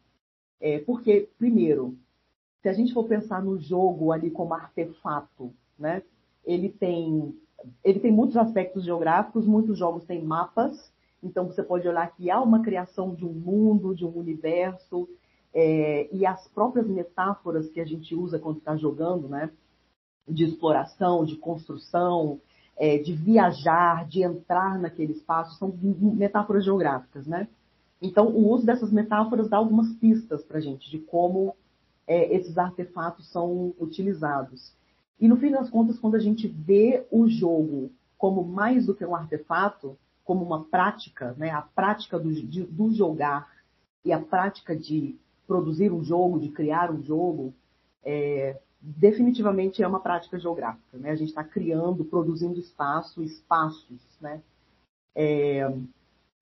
É, porque, primeiro, se a gente for pensar no jogo ali como artefato, né, ele tem, ele tem muitos aspectos geográficos, muitos jogos têm mapas, Então você pode olhar que há uma criação de um mundo, de um universo, é, e as próprias metáforas que a gente usa quando está jogando, né? De exploração, de construção, é, de viajar, de entrar naquele espaço, são metáforas geográficas, né? Então, o uso dessas metáforas dá algumas pistas para a gente de como é, esses artefatos são utilizados. E no fim das contas, quando a gente vê o jogo como mais do que um artefato, como uma prática, né, a prática do, de, do jogar e a prática de produzir um jogo, de criar um jogo, é, definitivamente é uma prática geográfica. Né? A gente está criando, produzindo espaço, espaços. Né? É,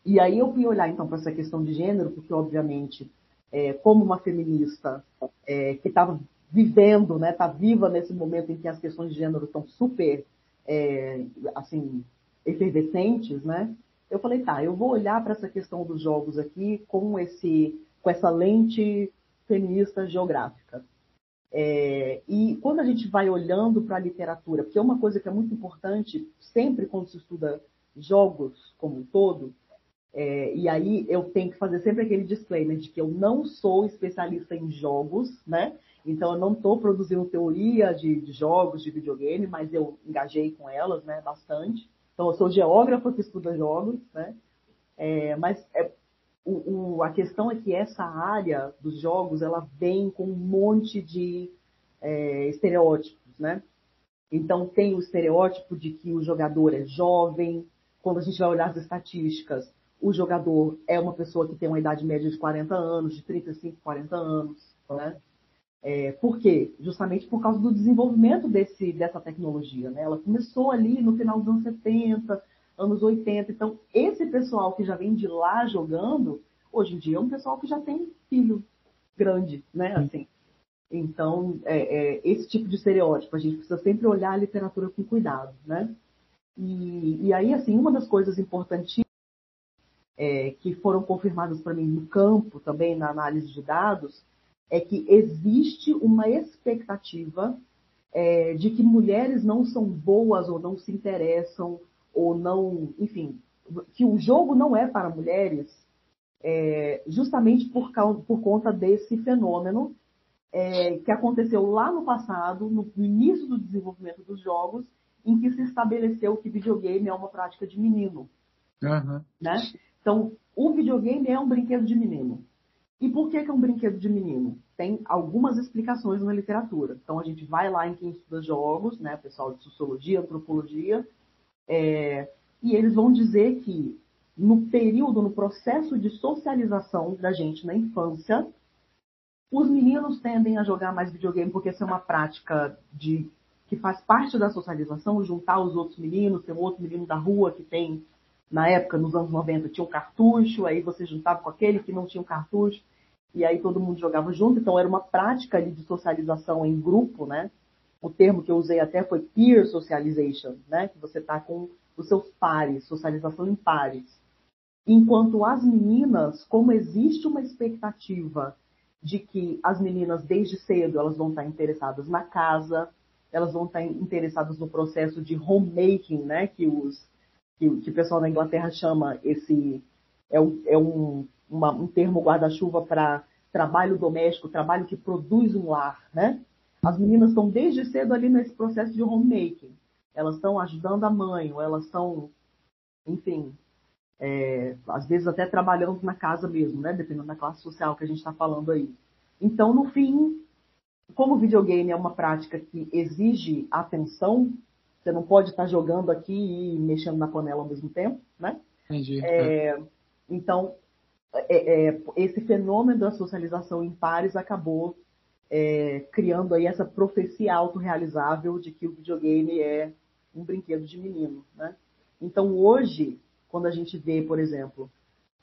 e aí eu fui olhar então para essa questão de gênero, porque obviamente, é, como uma feminista é, que estava vivendo, né, está viva nesse momento em que as questões de gênero estão super, é, assim, efervescentes, né? Eu falei, tá, eu vou olhar para essa questão dos jogos aqui com esse, com essa lente feminista geográfica. É, e quando a gente vai olhando para a literatura, porque é uma coisa que é muito importante sempre quando se estuda jogos como um todo, é, e aí eu tenho que fazer sempre aquele disclaimer de que eu não sou especialista em jogos, né? Então eu não estou produzindo teoria de, de, jogos, de videogame, mas eu engajei com elas, né, bastante. Então eu sou geógrafa que estuda jogos, né? É, mas é, o, o, a questão é que essa área dos jogos ela vem com um monte de é, estereótipos, né? Então tem o estereótipo de que o jogador é jovem. Quando a gente vai olhar as estatísticas, o jogador é uma pessoa que tem uma idade média de 40 anos, de 35, 40 anos, né? É, por quê? Justamente por causa do desenvolvimento desse, dessa tecnologia. Né? Ela começou ali no final dos anos 70, anos 80. Então, esse pessoal que já vem de lá jogando, hoje em dia é um pessoal que já tem filho grande, né? Assim. Então, é, é, esse tipo de estereótipo, a gente precisa sempre olhar a literatura com cuidado, né? E, e aí, assim, uma das coisas importantes é, que foram confirmadas para mim no campo, também na análise de dados, é que existe uma expectativa é, de que mulheres não são boas ou não se interessam ou não, enfim, que o jogo não é para mulheres, é, justamente por, causa, por conta desse fenômeno é, que aconteceu lá no passado, no, início do desenvolvimento dos jogos, em que se estabeleceu que videogame é uma prática de menino. Uhum. Né? Então, o videogame é um brinquedo de menino. E por que, que é um brinquedo de menino? Tem algumas explicações na literatura. Então, a gente vai lá em quem estuda jogos, né, pessoal de sociologia, antropologia, é, e eles vão dizer que no período, no processo de socialização da gente na infância, os meninos tendem a jogar mais videogame porque essa é uma prática de que faz parte da socialização, juntar os outros meninos, tem um outro menino da rua que tem na época, nos anos 90, tinha um cartucho, aí você juntava com aquele que não tinha um cartucho, e aí todo mundo jogava junto, então era uma prática de socialização em grupo, né? O termo que eu usei até foi peer socialization, né? Que você está com os seus pares, socialização em pares. Enquanto as meninas, como existe uma expectativa de que as meninas desde cedo elas vão estar interessadas na casa, elas vão estar interessadas no processo de homemaking, né? Que os que, que o pessoal da Inglaterra chama esse é um, é um, uma, um termo guarda-chuva para trabalho doméstico, trabalho que produz um lar, né? As meninas estão desde cedo ali nesse processo de homemaking. Elas estão ajudando a mãe, ou elas estão, enfim, é, às vezes até trabalhando na casa mesmo, né? Dependendo da classe social que a gente está falando aí. Então, no fim, como o videogame é uma prática que exige atenção, você não pode estar jogando aqui e mexendo na panela ao mesmo tempo, né? Entendi. É, então, é, é, esse fenômeno da socialização em pares acabou é, criando aí essa profecia autorrealizável de que o videogame é um brinquedo de menino, né? Então, hoje, quando a gente vê, por exemplo,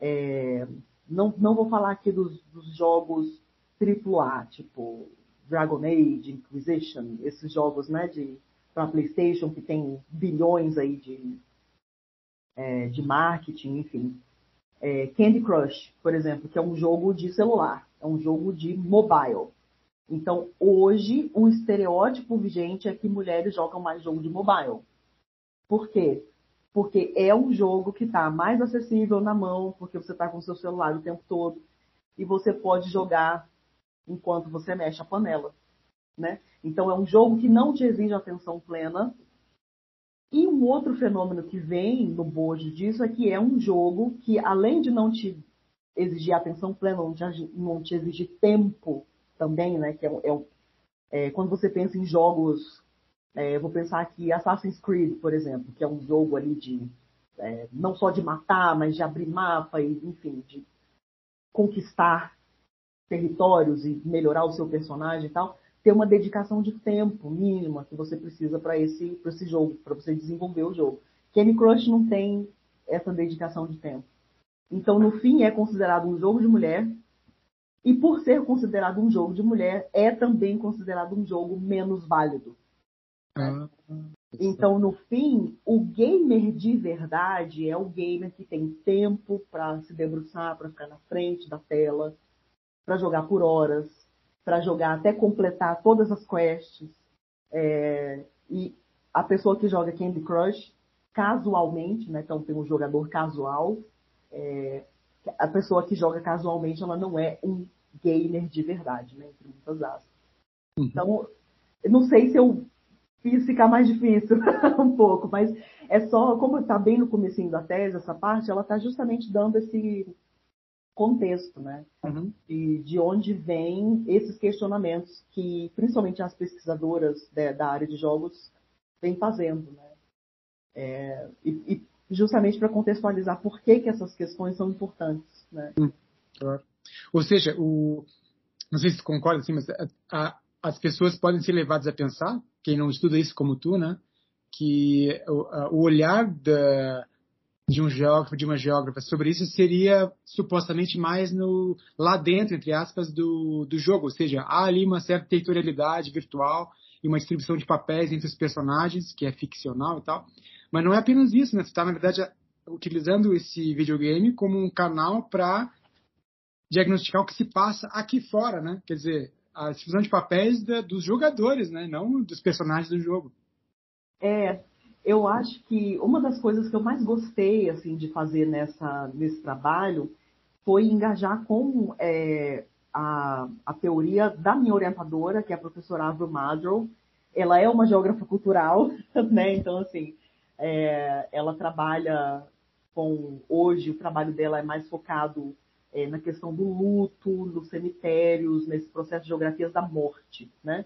é, não, não vou falar aqui dos, dos jogos AAA, tipo Dragon Age, Inquisition, esses jogos, né, de para PlayStation, que tem bilhões aí de, é, de marketing, enfim. É, Candy Crush, por exemplo, que é um jogo de celular, é um jogo de mobile. Então, hoje, o estereótipo vigente é que mulheres jogam mais jogo de mobile. Por quê? porque é um jogo que está mais acessível na mão, porque você está com o seu celular o tempo todo e você pode jogar enquanto você mexe a panela, né? Então é um jogo que não te exige atenção plena. E um outro fenômeno que vem no bojo disso é que é um jogo que, além de não te exigir atenção plena, não te, não te exigir tempo também, né? Que é, é, é quando você pensa em jogos, é, vou pensar aqui Assassin's Creed, por exemplo, que é um jogo ali de é, não só de matar, mas de abrir mapa e, enfim, de conquistar territórios e melhorar o seu personagem e tal, ter uma dedicação de tempo mínima que você precisa para esse, esse jogo, para você desenvolver o jogo. Candy Crush não tem essa dedicação de tempo. Então, no fim, é considerado um jogo de mulher, e por ser considerado um jogo de mulher, é também considerado um jogo menos válido. Ah, então, no fim, o gamer de verdade é o gamer que tem tempo para se debruçar, para ficar na frente da tela, para jogar por horas, para jogar até completar todas as quests. É, e a pessoa que joga Candy Crush casualmente, né? Então tem um jogador casual. É, a pessoa que joga casualmente, ela não é um gamer de verdade, né? Entre muitas aspas. Uhum. Então, não sei se eu fiz ficar mais difícil um pouco, mas é só, como está bem no comecinho da tese, essa parte, ela está justamente dando esse contexto, né? Uhum. De, de onde vêm esses questionamentos que, principalmente as pesquisadoras de, da área de jogos, vêm fazendo, né? É, e, e, justamente para contextualizar por que, que essas questões são importantes, né? Hum, claro. Ou seja, o, não sei se você concorda, assim, mas a, a, as pessoas podem ser levadas a pensar, quem não estuda isso como tu, né? Que o, o olhar da, de um geógrafo, de uma geógrafa sobre isso seria supostamente mais no lá dentro, entre aspas, do, do jogo, ou seja, há ali uma certa territorialidade virtual e uma distribuição de papéis entre os personagens, que é ficcional e tal. Mas não é apenas isso, né? Você está, na verdade, utilizando esse videogame como um canal para diagnosticar o que se passa aqui fora, né? Quer dizer, a distribuição de papéis da, dos jogadores, né? Não dos personagens do jogo. É, eu acho que uma das coisas que eu mais gostei assim de fazer nessa, nesse trabalho foi engajar com é, a, a teoria da minha orientadora, que é a professora Avril Madrow. Ela é uma geógrafa cultural, né? Então, assim, é, ela trabalha com... Hoje, o trabalho dela é mais focado é, na questão do luto, nos cemitérios, nesse processo de geografias da morte, né?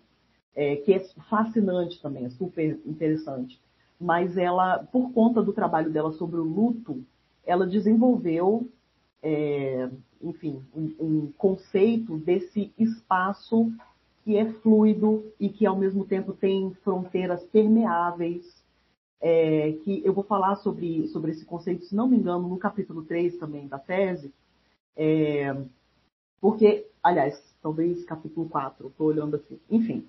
É, que é fascinante também, é super interessante mas ela, por conta do trabalho dela sobre o luto, ela desenvolveu, é, enfim, um, um, conceito desse espaço que é fluido e que ao mesmo tempo tem fronteiras permeáveis, é, que eu vou falar sobre, sobre esse conceito, se não me engano, no capítulo 3 também da tese, é, porque, aliás, talvez capítulo 4, estou olhando aqui, enfim,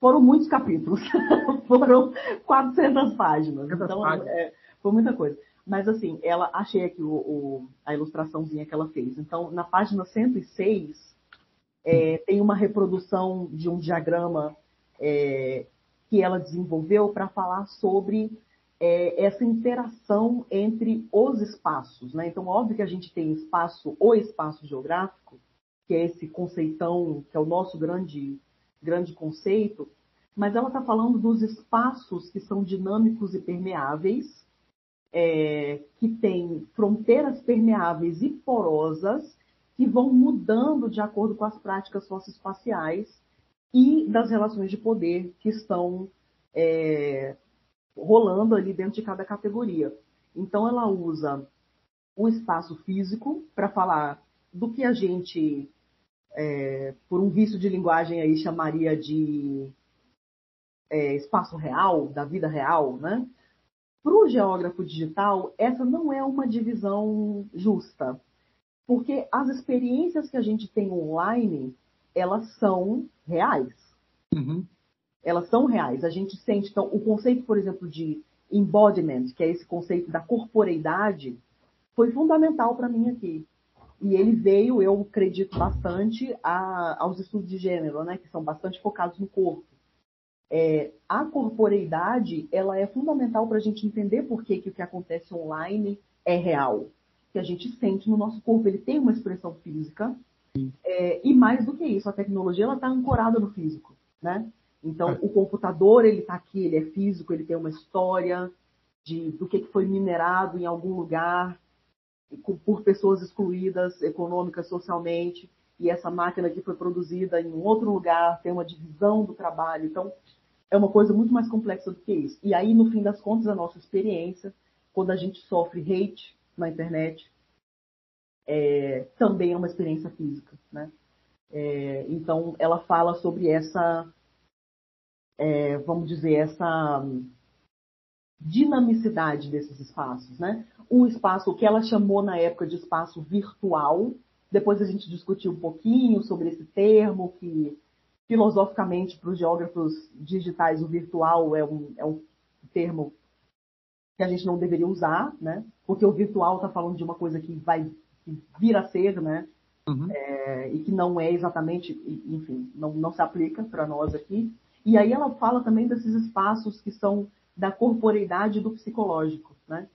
foram muitos capítulos. foram 400 páginas. Então, páginas. É, foi muita coisa. Mas, assim, ela achei aqui o, o, a ilustraçãozinha que ela fez. Então, na página 106, é, tem uma reprodução de um diagrama é, que ela desenvolveu para falar sobre é, essa interação entre os espaços. Né? Então, óbvio que a gente tem espaço, o espaço geográfico, que é esse conceitão, que é o nosso grande grande conceito, mas ela está falando dos espaços que são dinâmicos e permeáveis, é, que têm fronteiras permeáveis e porosas, que vão mudando de acordo com as práticas socioespaciais e das relações de poder que estão é, rolando ali dentro de cada categoria. Então, ela usa o espaço físico para falar do que a gente é, por um vício de linguagem aí chamaria de é, espaço real, da vida real, né? Para o geógrafo digital, essa não é uma divisão justa, porque as experiências que a gente tem online, elas são reais. Uhum. Elas são reais. A gente sente, então, o conceito, por exemplo, de embodiment, que é esse conceito da corporeidade, foi fundamental para mim aqui. E ele veio, eu acredito bastante, a, aos estudos de gênero, né, que são bastante focados no corpo. é, a corporeidade ela é fundamental para a gente entender por que, que o que acontece online é real. Que a gente sente no nosso corpo, ele tem uma expressão física. É, e mais do que isso, a tecnologia está ancorada no físico. Né? Então, é. o computador ele está aqui, ele é físico, ele tem uma história de, do que, que foi minerado em algum lugar por pessoas excluídas econômicas, socialmente, e essa máquina que foi produzida em outro lugar tem uma divisão do trabalho. Então, é uma coisa muito mais complexa do que isso. E aí, no fim das contas, a nossa experiência, quando a gente sofre hate na internet, é, também é uma experiência física, né? É, então, ela fala sobre essa, é, vamos dizer, essa dinamicidade desses espaços, né? Um espaço que ela chamou na época de espaço virtual. Depois a gente discutiu um pouquinho sobre esse termo que filosoficamente, para os geógrafos digitais, o virtual é um, é um termo que a gente não deveria usar, né? Porque o virtual está falando de uma coisa que vai vir a ser, né? Uhum. É, e que não é exatamente, enfim, não, não se aplica para nós aqui. E aí ela fala também desses espaços que são da corporeidade do psicológico, né?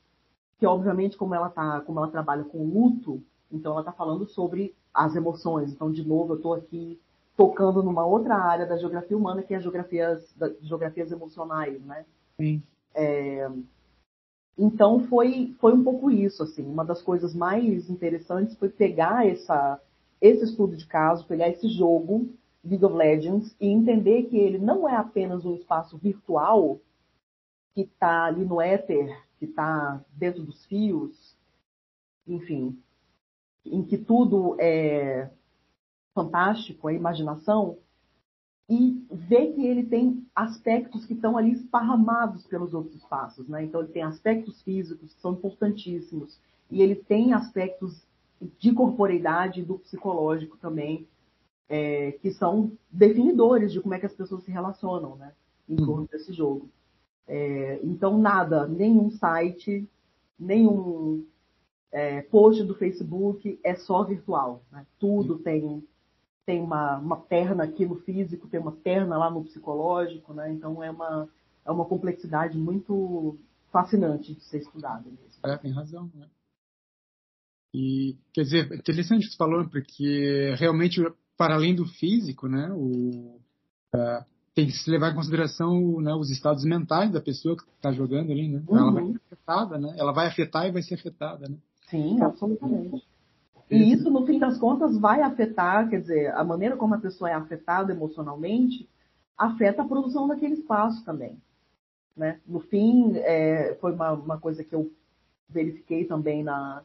Que obviamente, como ela tá, como ela trabalha com luto, então ela está falando sobre as emoções. Então, de novo, eu estou aqui tocando numa outra área da geografia humana, que é as geografias, geografias emocionais, né? Sim. É, então foi, foi um pouco isso, assim. Uma das coisas mais interessantes foi pegar essa, esse estudo de caso, pegar esse jogo, League of Legends, e entender que ele não é apenas um espaço virtual que está ali no éter, que está dentro dos fios, enfim, em que tudo é fantástico, a imaginação, e ver que ele tem aspectos que estão ali esparramados pelos outros espaços. Né? Então, ele tem aspectos físicos que são importantíssimos, e ele tem aspectos de corporeidade do psicológico também, é, que são definidores de como é que as pessoas se relacionam né, em uhum. torno desse jogo. É, então, nada, nenhum site, nenhum é, post do Facebook é só virtual. Né? Tudo tem tem uma, uma perna aqui no físico, tem uma perna lá no psicológico, né? Então é uma, é uma complexidade muito fascinante de ser estudada mesmo. É, tem razão, né? E, quer dizer, interessante você falou, porque realmente, para além do físico, né, o, uh, tem que se levar em consideração né, os estados mentais da pessoa que está jogando ali, né? Uhum. Ela vai ser afetada, né? Ela vai afetar e vai ser afetada, né? Sim, absolutamente. E isso, no fim das contas, vai afetar, quer dizer, a maneira como a pessoa é afetada emocionalmente afeta a produção daquele espaço também. Né? No fim, é, foi uma, uma, coisa que eu verifiquei também na,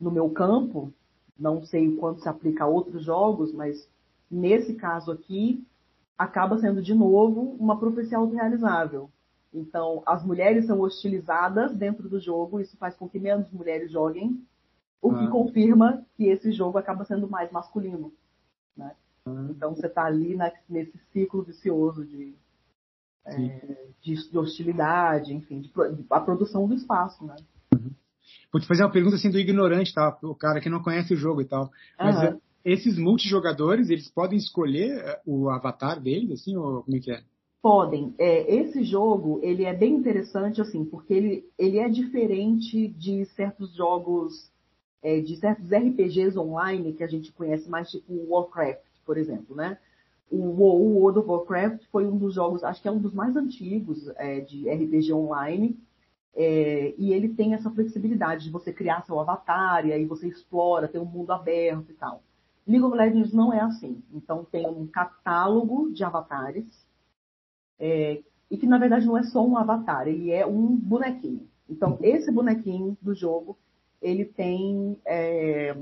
no meu campo, não sei o quanto se aplica a outros jogos, mas nesse caso aqui, acaba sendo de novo uma profecia autorrealizável. Então, as mulheres são hostilizadas dentro do jogo, isso faz com que menos mulheres joguem, o que ah. confirma que esse jogo acaba sendo mais masculino. Né? Ah. Então você está ali na, nesse ciclo vicioso de, é, de, de, hostilidade, enfim, de, de, a produção do espaço. Né? Uhum. Vou te fazer uma pergunta assim do ignorante, tá? O cara que não conhece o jogo e tal. Mas uhum. esses multijogadores, eles podem escolher é, o avatar deles, assim, ou como é que é? Podem. É, esse jogo, ele é bem interessante, assim, porque ele, ele é diferente de certos jogos é, de certos RPGs online que a gente conhece mais, tipo Warcraft, por exemplo, né? O, World of Warcraft foi um dos jogos, acho que é um dos mais antigos é, de RPG online, é, e ele tem essa flexibilidade de você criar seu avatar, e aí você explora, tem um mundo aberto e tal. League of Legends não é assim. Então tem um catálogo de avatares, é, e que na verdade não é só um avatar, ele é um bonequinho. Então esse bonequinho do jogo ele tem, é,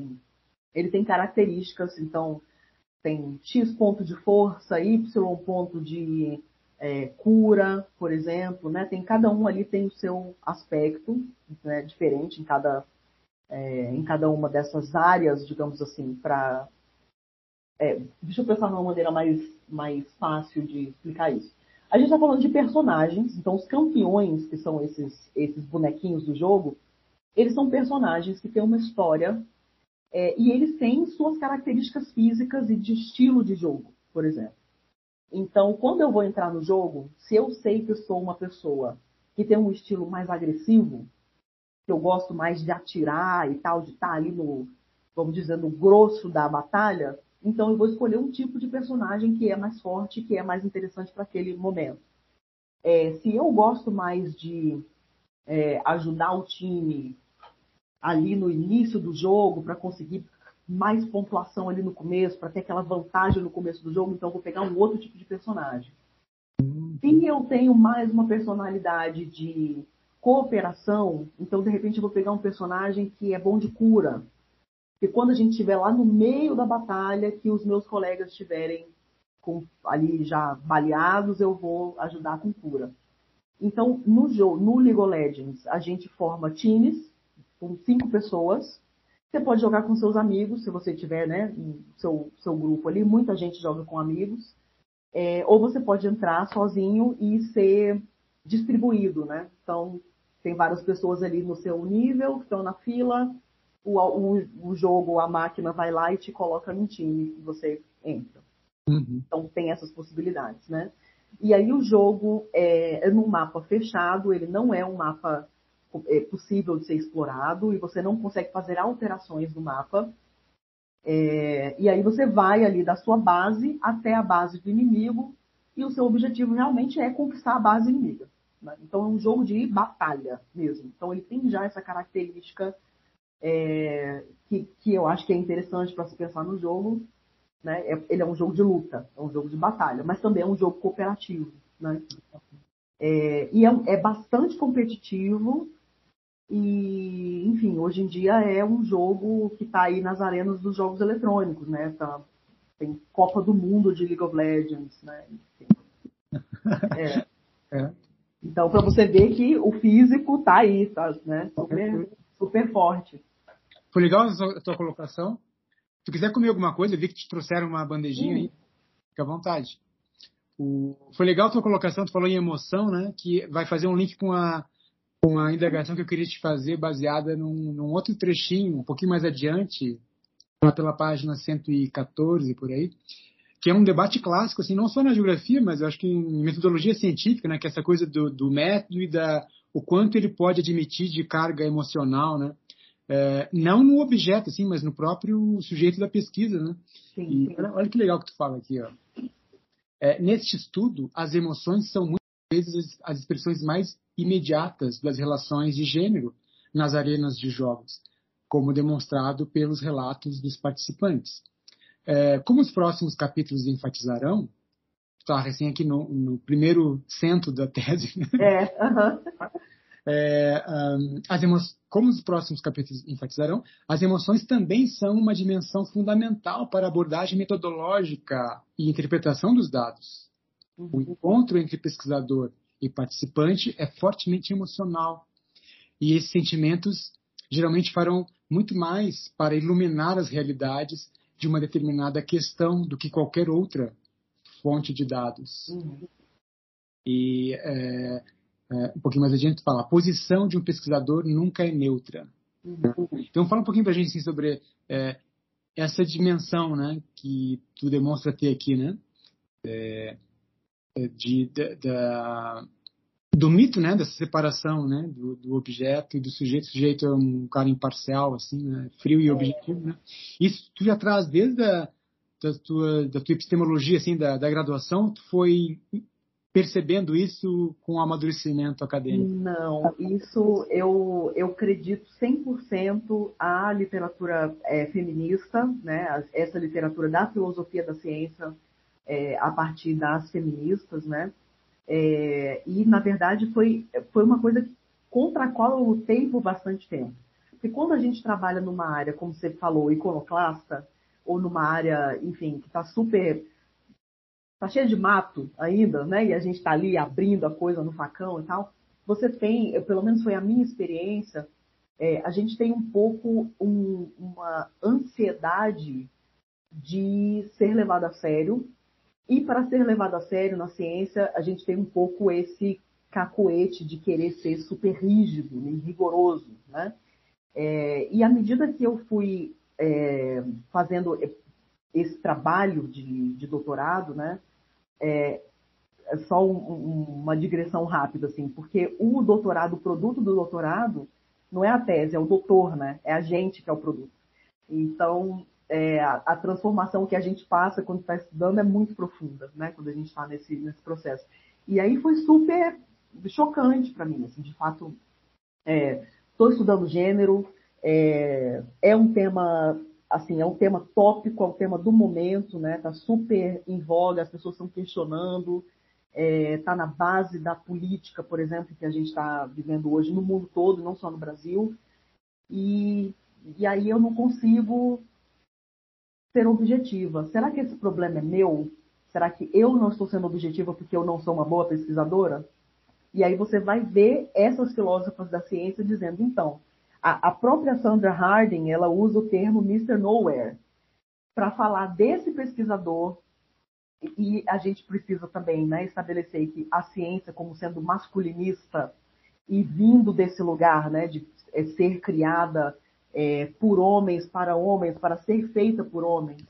ele tem características, então tem X ponto de força, Y ponto de é, cura, por exemplo, né? Tem cada um ali tem o seu aspecto né, diferente em cada é, em cada uma dessas áreas, digamos assim, para é, deixa eu pensar numa maneira mais mais fácil de explicar isso. A gente está falando de personagens, então os campeões que são esses esses bonequinhos do jogo eles são personagens que têm uma história é, e eles têm suas características físicas e de estilo de jogo, por exemplo. Então, quando eu vou entrar no jogo, se eu sei que sou uma pessoa que tem um estilo mais agressivo, que eu gosto mais de atirar e tal, de estar ali no, vamos dizer, no grosso da batalha, então eu vou escolher um tipo de personagem que é mais forte, que é mais interessante para aquele momento. É, se eu gosto mais de é, ajudar o time ali no início do jogo para conseguir mais pontuação ali no começo, para ter aquela vantagem no começo do jogo, então vou pegar um outro tipo de personagem. Se eu tenho mais uma personalidade de cooperação, então de repente eu vou pegar um personagem que é bom de cura. Porque quando a gente estiver lá no meio da batalha, que os meus colegas estiverem com, ali já baleados, eu vou ajudar com cura. Então, no jogo, no League of Legends, a gente forma times com cinco pessoas. Você pode jogar com seus amigos, se você tiver, né, seu, seu grupo ali. Muita gente joga com amigos. É, ou você pode entrar sozinho e ser distribuído, né? Então, tem várias pessoas ali no seu nível, que estão na fila. O, o, o jogo, a máquina vai lá e te coloca num time e você entra. Uhum. Então, tem essas possibilidades, né? E aí o jogo é, é num mapa fechado, ele não é um mapa é, possível de ser explorado e você não consegue fazer alterações no mapa. É, e aí você vai ali da sua base até a base do inimigo e o seu objetivo realmente é conquistar a base inimiga. Né? Então é um jogo de batalha mesmo. Então ele tem já essa característica é, que, que eu acho que é interessante para se pensar no jogo, né? É, ele é um jogo de luta, é um jogo de batalha, mas também é um jogo cooperativo. Né? É, e é, é, bastante competitivo. E, enfim, hoje em dia é um jogo que está aí nas arenas dos jogos eletrônicos, né? Tá, tem Copa do Mundo de League of Legends, né? É. é. Então, para você ver que o físico tá aí, tá, né? Super, super forte. Foi legal a tua colocação tu quiser comer alguma coisa, eu vi que te trouxeram uma bandejinha aí, fica à vontade. O, foi legal a tua colocação, tu falou em emoção, né? Que vai fazer um link com a, com a indagação que eu queria te fazer, baseada num, num outro trechinho, um pouquinho mais adiante, pela página 114 por aí, que é um debate clássico, assim, não só na geografia, mas eu acho que em metodologia científica, né? Que é essa coisa do, do método e da o quanto ele pode admitir de carga emocional, né? É, não no objeto, assim, mas no próprio sujeito da pesquisa, né? Sim, sim. olha, olha, que legal que tu fala aqui, ó. É, neste estudo, as emoções são muitas vezes as expressões mais imediatas das relações de gênero nas arenas de jogos, como demonstrado pelos relatos dos participantes. É, como os próximos capítulos enfatizarão, está recém aqui no, no, primeiro centro da tese. É, uh -huh. É, um, as como os próximos capítulos enfatizarão, as emoções também são uma dimensão fundamental para a abordagem metodológica e interpretação dos dados. Uhum. O encontro entre pesquisador e participante é fortemente emocional. E esses sentimentos geralmente farão muito mais para iluminar as realidades de uma determinada questão do que qualquer outra fonte de dados. Uhum. E é, é, um pouquinho mais adiante, fala: a posição de um pesquisador nunca é neutra. Uhum. Então, fala um pouquinho para a gente assim, sobre é, essa dimensão né, que tu demonstra ter aqui, né? É, é de, de, da, do mito, né, dessa separação, né, do, do, objeto e do sujeito. O sujeito é um cara imparcial, assim, né, frio e objetivo, né. Isso tu já traz desde a da tua, da tua epistemologia, assim, da, da graduação, tu foi percebendo isso com o amadurecimento acadêmico? Não, isso eu, eu acredito 100% à literatura é, feminista, né, essa literatura da filosofia da ciência é, a partir das feministas, né, é, e na verdade foi, foi uma coisa contra a qual eu lutei por bastante tempo. Porque quando a gente trabalha numa área, como você falou, iconoclasta, ou numa área, enfim, que está super tá cheio de mato ainda, né? E a gente está ali abrindo a coisa no facão e tal. Você tem, pelo menos foi a minha experiência, é, a gente tem um pouco um, uma ansiedade de ser levado a sério. E para ser levado a sério na ciência, a gente tem um pouco esse cacoete de querer ser super rígido e rigoroso, né? É, e à medida que eu fui é, fazendo esse trabalho de, de doutorado, né? É, é só um, um, uma digressão rápida, assim, porque o doutorado, o produto do doutorado, não é a tese, é o doutor, né? É a gente que é o produto. Então, é, a, a, transformação que a gente passa quando está estudando é muito profunda, né? Quando a gente está nesse, nesse processo. E aí foi super chocante para mim, assim, de fato, estou é, estudando gênero, é, é, um tema, assim, é um tema tópico, é um tema do momento, né? Tá super em voga, as pessoas estão questionando, está é, tá na base da política, por exemplo, que a gente está vivendo hoje no mundo todo, não só no Brasil. E, e aí eu não consigo ser objetiva. Será que esse problema é meu? Será que eu não estou sendo objetiva porque eu não sou uma boa pesquisadora? E aí você vai ver essas filósofas da ciência dizendo, então, a, a própria Sandra Harding, ela usa o termo Mr. Nowhere para falar desse pesquisador e a gente precisa também né, estabelecer que a ciência, como sendo masculinista e vindo desse lugar né, de é, ser criada é, por homens, para homens, para ser feita por homens,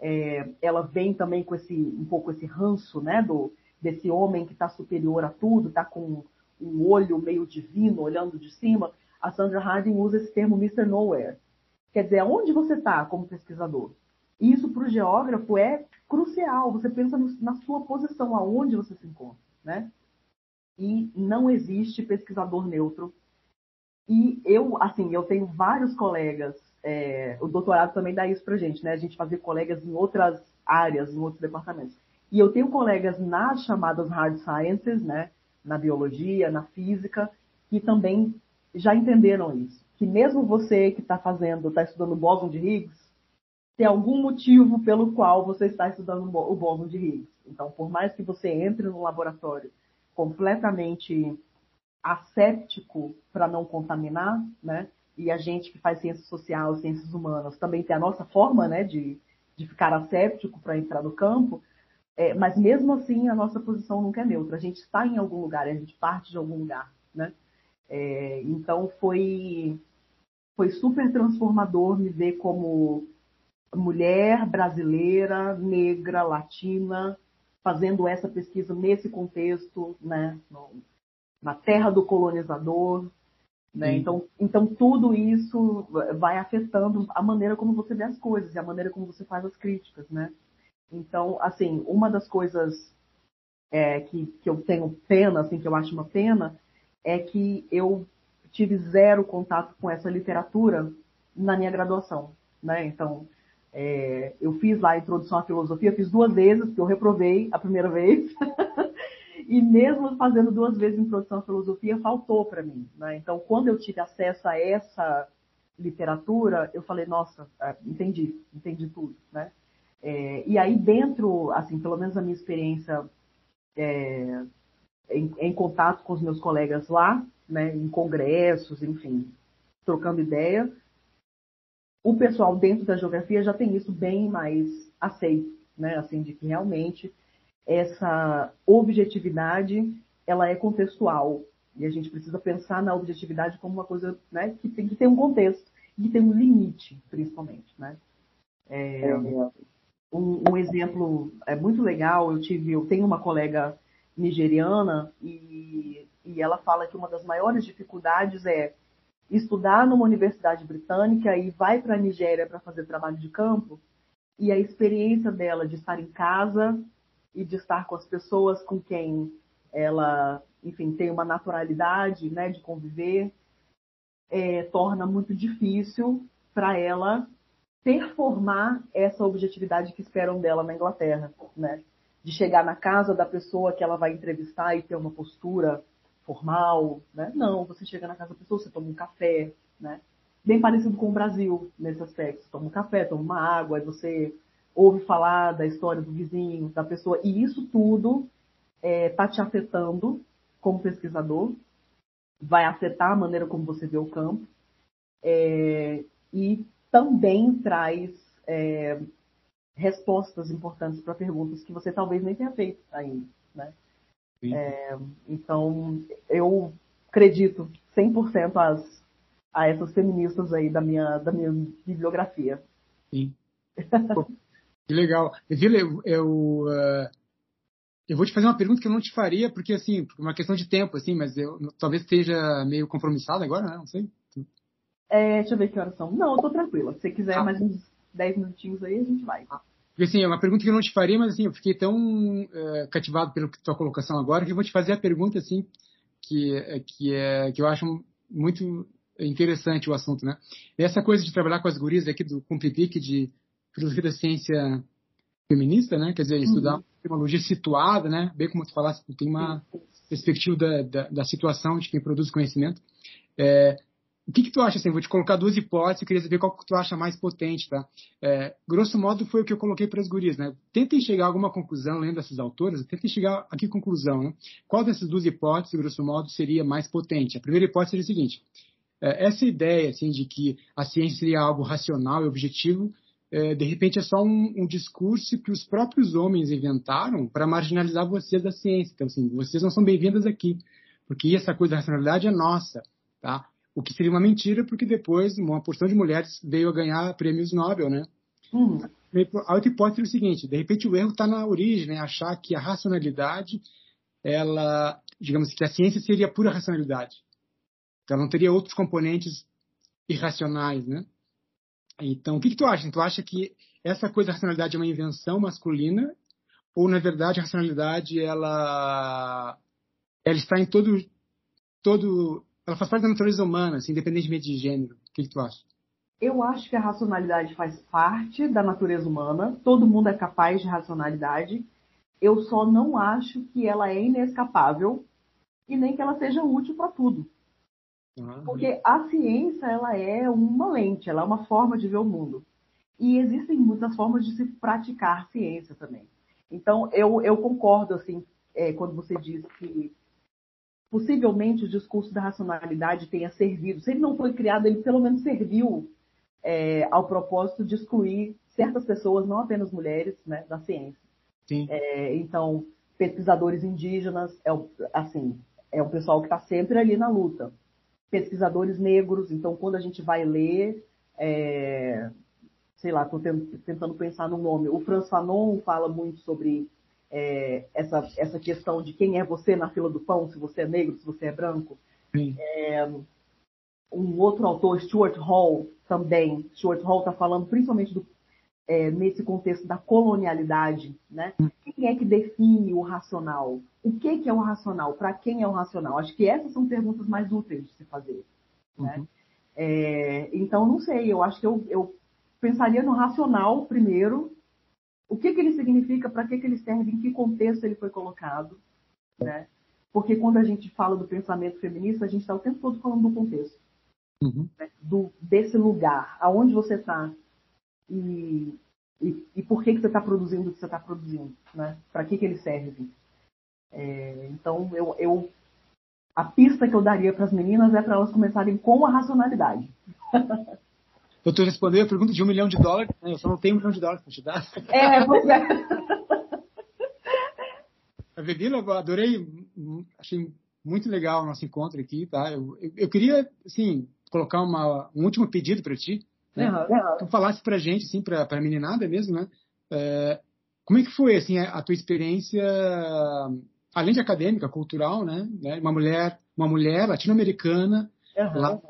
é, ela vem também com esse um pouco esse ranço né, do, desse homem que está superior a tudo, está com um olho meio divino olhando de cima. A Sandra Harding usa esse termo Mr. Nowhere. Quer dizer, aonde você está como pesquisador? E isso para o geógrafo é crucial. Você pensa no, na sua posição, aonde você se encontra, né? E não existe pesquisador neutro. E eu, assim, eu tenho vários colegas. É, o doutorado também dá isso para gente, né? A gente fazer colegas em outras áreas, em outros departamentos. E eu tenho colegas nas chamadas hard sciences, né? Na biologia, na física, que também já entenderam isso. Que mesmo você que está fazendo, está estudando bóson de Higgs, tem algum motivo pelo qual você está estudando o bóson de Higgs. Então, por mais que você entre no laboratório completamente asséptico para não contaminar, né? E a gente que faz ciência social, ciências humanas, também tem a nossa forma, né, de, de ficar asséptico para entrar no campo. É, mas mesmo assim, a nossa posição nunca é neutra. A gente está em algum lugar, a gente parte de algum lugar, né? É, então foi foi super transformador me ver como mulher brasileira, negra, latina, fazendo essa pesquisa nesse contexto, né, na terra do colonizador. Né? Então, então, tudo isso vai afetando a maneira como você vê as coisas e a maneira como você faz as críticas. Né? Então, assim, uma das coisas é, que, que eu tenho pena, assim, que eu acho uma pena, é que eu tive zero contato com essa literatura na minha graduação. Né? Então, é, eu fiz lá a introdução à filosofia, fiz duas vezes, porque eu reprovei a primeira vez. e mesmo fazendo duas vezes introdução à filosofia, faltou para mim. Né? Então, quando eu tive acesso a essa literatura, eu falei, nossa, é, entendi, entendi tudo. Né? É, e aí, dentro, assim, pelo menos a minha experiência é, em, em, contato com os meus colegas lá, né, em congressos, enfim, trocando ideia, o pessoal dentro da geografia já tem isso bem mais aceito, né? Assim, de que realmente essa objetividade ela é contextual e a gente precisa pensar na objetividade como uma coisa né, que, tem, que tem um contexto e tem um limite, principalmente, né? É, é um, um, exemplo é muito legal. Eu tive, eu tenho uma colega nigeriana e, e ela fala que uma das maiores dificuldades é estudar numa universidade britânica e vai para a Nigéria para fazer trabalho de campo, e a experiência dela de estar em casa e de estar com as pessoas com quem ela, enfim, tem uma naturalidade, né, de conviver, é, torna muito difícil para ela performar essa objetividade que esperam dela na Inglaterra, né? De chegar na casa da pessoa que ela vai entrevistar e ter uma postura formal, né? Não, você chega na casa da pessoa, você toma um café, né? Bem parecido com o Brasil nesse aspecto. Toma um café, toma uma água, aí você ouve falar da história do vizinho, da pessoa, e isso tudo está é, tá te afetando como pesquisador, vai afetar a maneira como você vê o campo, é, e também traz é, respostas importantes para perguntas que você talvez nem tenha feito ainda, né? É, então, eu acredito 100% às, a essas feministas aí da minha, da minha bibliografia. Sim. Pô, que legal. Eu, eu uh, eu vou te fazer uma pergunta que eu não te faria, porque, assim, por uma questão de tempo, assim, mas eu talvez esteja meio compromissado agora, né? Não sei. É, deixa eu ver que horas são. Não, eu tô tranquila. Se você quiser ah. mais uns 10 minutinhos aí, a gente vai. Ah. Porque, assim, é uma pergunta que eu não te faria, mas, assim, eu fiquei tão uh, cativado pela tua colocação agora que eu vou te fazer a pergunta, assim, que, é, que, é, que eu acho muito interessante o assunto, né? Essa coisa de trabalhar com as gurias aqui do Cumpripic de filosofia da ciência feminista, né? Quer dizer, estudar uhum. epistemologia situada, né? Bem como tu falaste, tem uma perspectiva da, da, da, situação de quem produz conhecimento. É, o que, que tu acha, assim, vou te colocar duas hipóteses, eu queria saber qual que tu acha mais potente, tá? É, grosso modo foi o que eu coloquei para as gurias, né? Tentem chegar a alguma conclusão lendo essas autoras, tentem chegar a que conclusão, né? Qual dessas duas hipóteses, grosso modo, seria mais potente? A primeira hipótese seria a seguinte, é, essa ideia, assim, de que a ciência seria algo racional e objetivo, é, de repente é só um, um, discurso que os próprios homens inventaram para marginalizar vocês da ciência. Então, assim, vocês não são bem-vindas aqui, porque essa coisa da racionalidade é nossa, tá? O que seria uma mentira, porque depois uma porção de mulheres veio a ganhar prêmios Nobel, né? Uhum. A outra hipótese é o seguinte: de repente o erro está na origem, né? Achar que a racionalidade, ela, digamos que a ciência seria pura racionalidade. Então não teria outros componentes irracionais, né? Então, o que, que tu acha? Tu acha que essa coisa da racionalidade é uma invenção masculina ou na verdade a racionalidade ela ela está em todo todo ela faz parte da natureza humana, assim, independentemente de gênero. O que, que tu acha? Eu acho que a racionalidade faz parte da natureza humana. Todo mundo é capaz de racionalidade. Eu só não acho que ela é inescapável e nem que ela seja útil para tudo. Uhum. Porque a ciência ela é uma lente, ela é uma forma de ver o mundo. E existem muitas formas de se praticar ciência também. Então, eu, eu concordo, assim, é, quando você diz que possivelmente o discurso da racionalidade tenha servido. Se ele não foi criado, ele pelo menos serviu é, ao propósito de excluir certas pessoas, não apenas mulheres, né, da ciência. É, então, pesquisadores indígenas, é o, assim, é o pessoal que está sempre ali na luta. Pesquisadores negros, então quando a gente vai ler, é, sei lá, estou tentando pensar no nome, o Franz Fanon fala muito sobre é, essa, essa questão de quem é você na fila do pão, se você é negro, se você é branco. É, um outro autor, Stuart Hall, também. Stuart Hall está falando principalmente do, é, nesse contexto da colonialidade, né? Quem é que define o racional? O que, que é o racional? Para quem é o racional? Acho que essas são perguntas mais úteis de se fazer, né? Uhum. É, então, não sei, eu acho que eu, eu pensaria no racional primeiro, o que, que ele significa, para que, que ele serve, em que contexto ele foi colocado. Né? Porque quando a gente fala do pensamento feminista, a gente está o tempo todo falando do contexto. Uhum. Né? Do, desse lugar, aonde você está e, e, e, por que, que você está produzindo o que você está produzindo. Né? Para que, que ele serve. É, então, eu, eu, a pista que eu daria para as meninas é para elas começarem com a racionalidade. Eu estou respondendo a pergunta de um milhão de dólares, né? eu só não tenho um milhão de dólares para te dar. É, pois é. Avelina, adorei, achei muito legal o nosso encontro aqui, tá? Eu, eu, eu queria, assim, colocar uma, um último pedido para ti. Né? Uhum. Tu falasse para gente, assim, para a meninada mesmo, né? É, como é que foi, assim, a, a, tua experiência, além de acadêmica, cultural, né? Uma mulher, uma mulher latino-americana, uhum. lá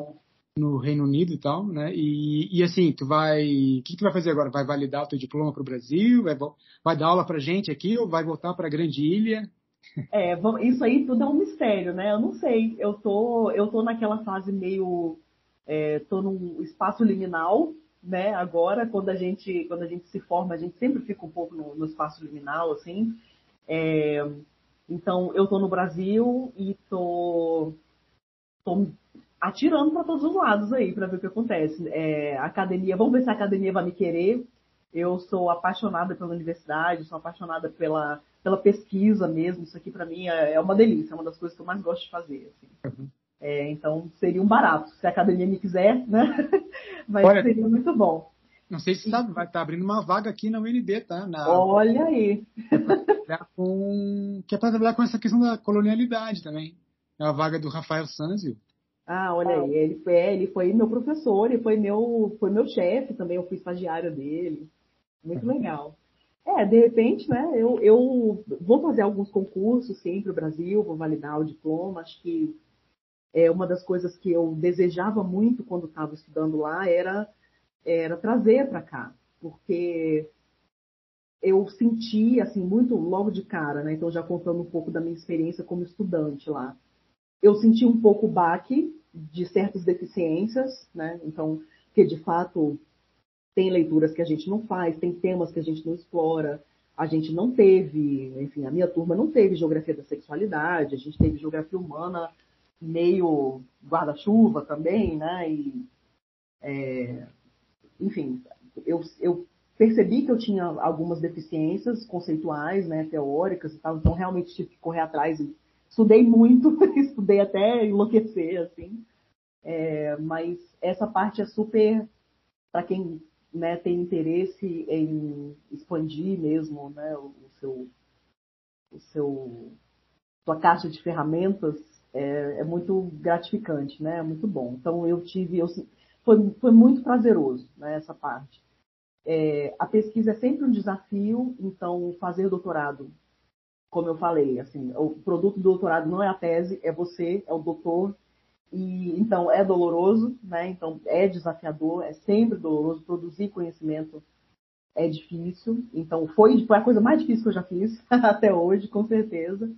no Reino Unido e tal, né? E, e assim, tu vai, o que tu vai fazer agora? Vai validar o teu diploma para o Brasil? Vai, vai dar aula para gente aqui ou vai voltar para a Grande Ilha? É, isso aí tudo é um mistério, né? Eu não sei. Eu tô, eu tô naquela fase meio, é, tô num espaço liminal, né? Agora, quando a gente, quando a gente se forma, a gente sempre fica um pouco no, no espaço liminal, assim. É, então, eu tô no Brasil e tô, tô atirando para todos os lados aí para ver o que acontece. É, academia, vamos ver se a academia vai me querer. Eu sou apaixonada pela universidade, sou apaixonada pela, pela pesquisa mesmo. Isso aqui para mim é, é, uma delícia, é uma das coisas que eu mais gosto de fazer. Assim. Uhum. É, então seria um barato. Se a academia me quiser, né? Mas Olha, seria muito bom. Não sei se estar tá abrindo uma vaga aqui na UNB, tá? Na... Olha aí. Com... Que é para trabalhar com essa questão da colonialidade também. É a vaga do Rafael Sanzio. Ah, olha aí, ele foi, ele foi meu professor, ele foi meu, foi meu chefe também, eu fui estagiário dele. Muito legal. É, de repente, né, eu, eu vou fazer alguns concursos, sim, para o Brasil, vou validar o diploma. Acho que é uma das coisas que eu desejava muito quando estava estudando lá era, era trazer para cá, porque eu senti, assim, muito logo de cara, né, então já contando um pouco da minha experiência como estudante lá, eu senti um pouco o baque de certas deficiências, né, então, que de fato tem leituras que a gente não faz, tem temas que a gente não explora. A gente não teve, enfim, a minha turma não teve geografia da sexualidade, a gente teve geografia humana meio guarda-chuva também, né? E, é, enfim, eu, eu percebi que eu tinha algumas deficiências conceituais, né, teóricas e tal, então realmente tive que correr atrás e estudei muito, estudei até enlouquecer, assim. É, mas essa parte é super, para quem né, tem interesse em expandir mesmo né, o seu, o seu sua caixa de ferramentas é, é, muito gratificante, né? É muito bom. Então eu tive, eu, foi, foi muito prazeroso né, essa parte. É, a pesquisa é sempre um desafio, então fazer doutorado, como eu falei, assim, o produto do doutorado não é a tese, é você, é o doutor e então é doloroso, né? Então é desafiador, é sempre doloroso produzir conhecimento é difícil. Então foi, foi a coisa mais difícil que eu já fiz até hoje, com certeza.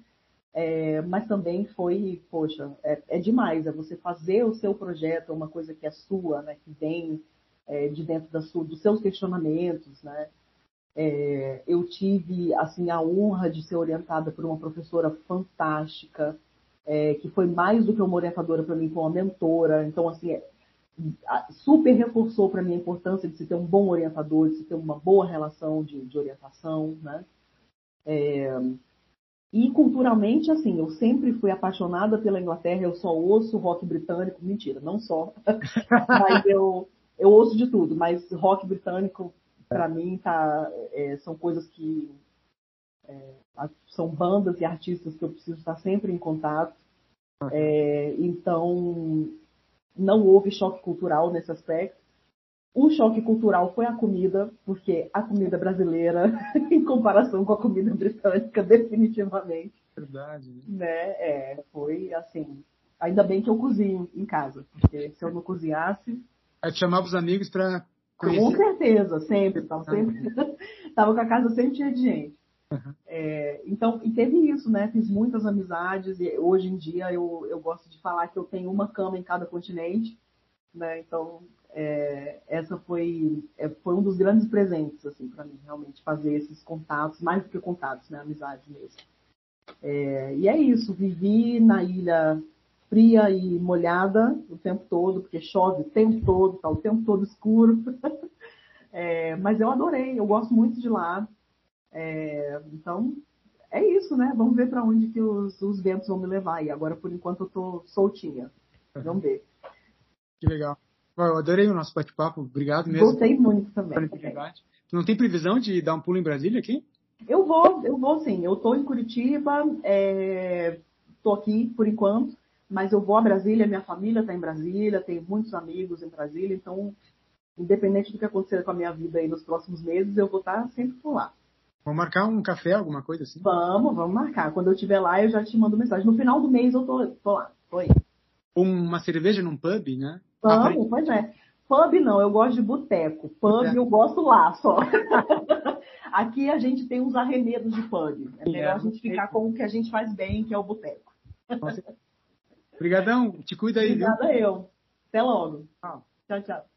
É, mas também foi, poxa, é, é, demais. É você fazer o seu projeto, é uma coisa que é sua, né? Que vem é, de dentro da sua, dos seus questionamentos, né? É, eu tive assim a honra de ser orientada por uma professora fantástica é, que foi mais do que uma orientadora para mim, foi uma mentora. Então, assim, é, super reforçou para mim a importância de se ter um bom orientador, de se ter uma boa relação de, de orientação, né? É, e culturalmente, assim, eu sempre fui apaixonada pela Inglaterra, eu só ouço rock britânico, mentira, não só, mas eu, eu ouço de tudo, mas rock britânico, para mim, tá, é, são coisas que é, são bandas e artistas que eu preciso estar sempre em contato. É, então, não houve choque cultural nesse aspecto. O choque cultural foi a comida, porque a comida brasileira, em comparação com a comida britânica, definitivamente. Verdade. Né? É, foi assim. Ainda bem que eu cozinho em casa, porque se eu não cozinhasse. Aí chamava os amigos para Com certeza, sempre. Tava, sempre... tava com a casa sempre cheia de gente. Uhum. É, então, e teve isso, né? Fiz muitas amizades e hoje em dia eu, eu gosto de falar que eu tenho uma cama em cada continente, né? Então, é, essa foi, é, foi um dos grandes presentes, assim, para mim, realmente, fazer esses contatos, mais do que contatos, né? Amizades mesmo. É, e é isso, vivi na ilha fria e molhada o tempo todo, porque chove o tempo todo, tá o tempo todo escuro. É, mas eu adorei, eu gosto muito de lá. É, então, é isso, né? Vamos ver para onde que os, os ventos vão me levar. E agora, por enquanto, eu tô soltinha. Vamos ver. Que legal. Eu adorei o nosso bate-papo. Obrigado mesmo. Gostei muito também. Tu não tem previsão de dar um pulo em Brasília aqui? Eu vou, eu vou sim. Eu estou em Curitiba, é, aqui por enquanto, mas eu vou a Brasília, minha família está em Brasília, tenho muitos amigos em Brasília, então, independente do que acontecer com a minha vida aí nos próximos meses, eu vou estar sempre por lá. Vamos marcar um café, alguma coisa assim? Vamos, vamos marcar. Quando eu estiver lá, eu já te mando mensagem. No final do mês eu tô, tô lá, tô aí. Uma cerveja num pub, né? Vamos, pois é. Pub não, eu gosto de boteco. Pub eu gosto lá só. Aqui a gente tem uns arremedos de pub. É melhor é, a gente ficar com o que a gente faz bem, que é o boteco. Obrigadão, te cuida aí, Obrigada viu? eu. Até logo. Tchau, tchau.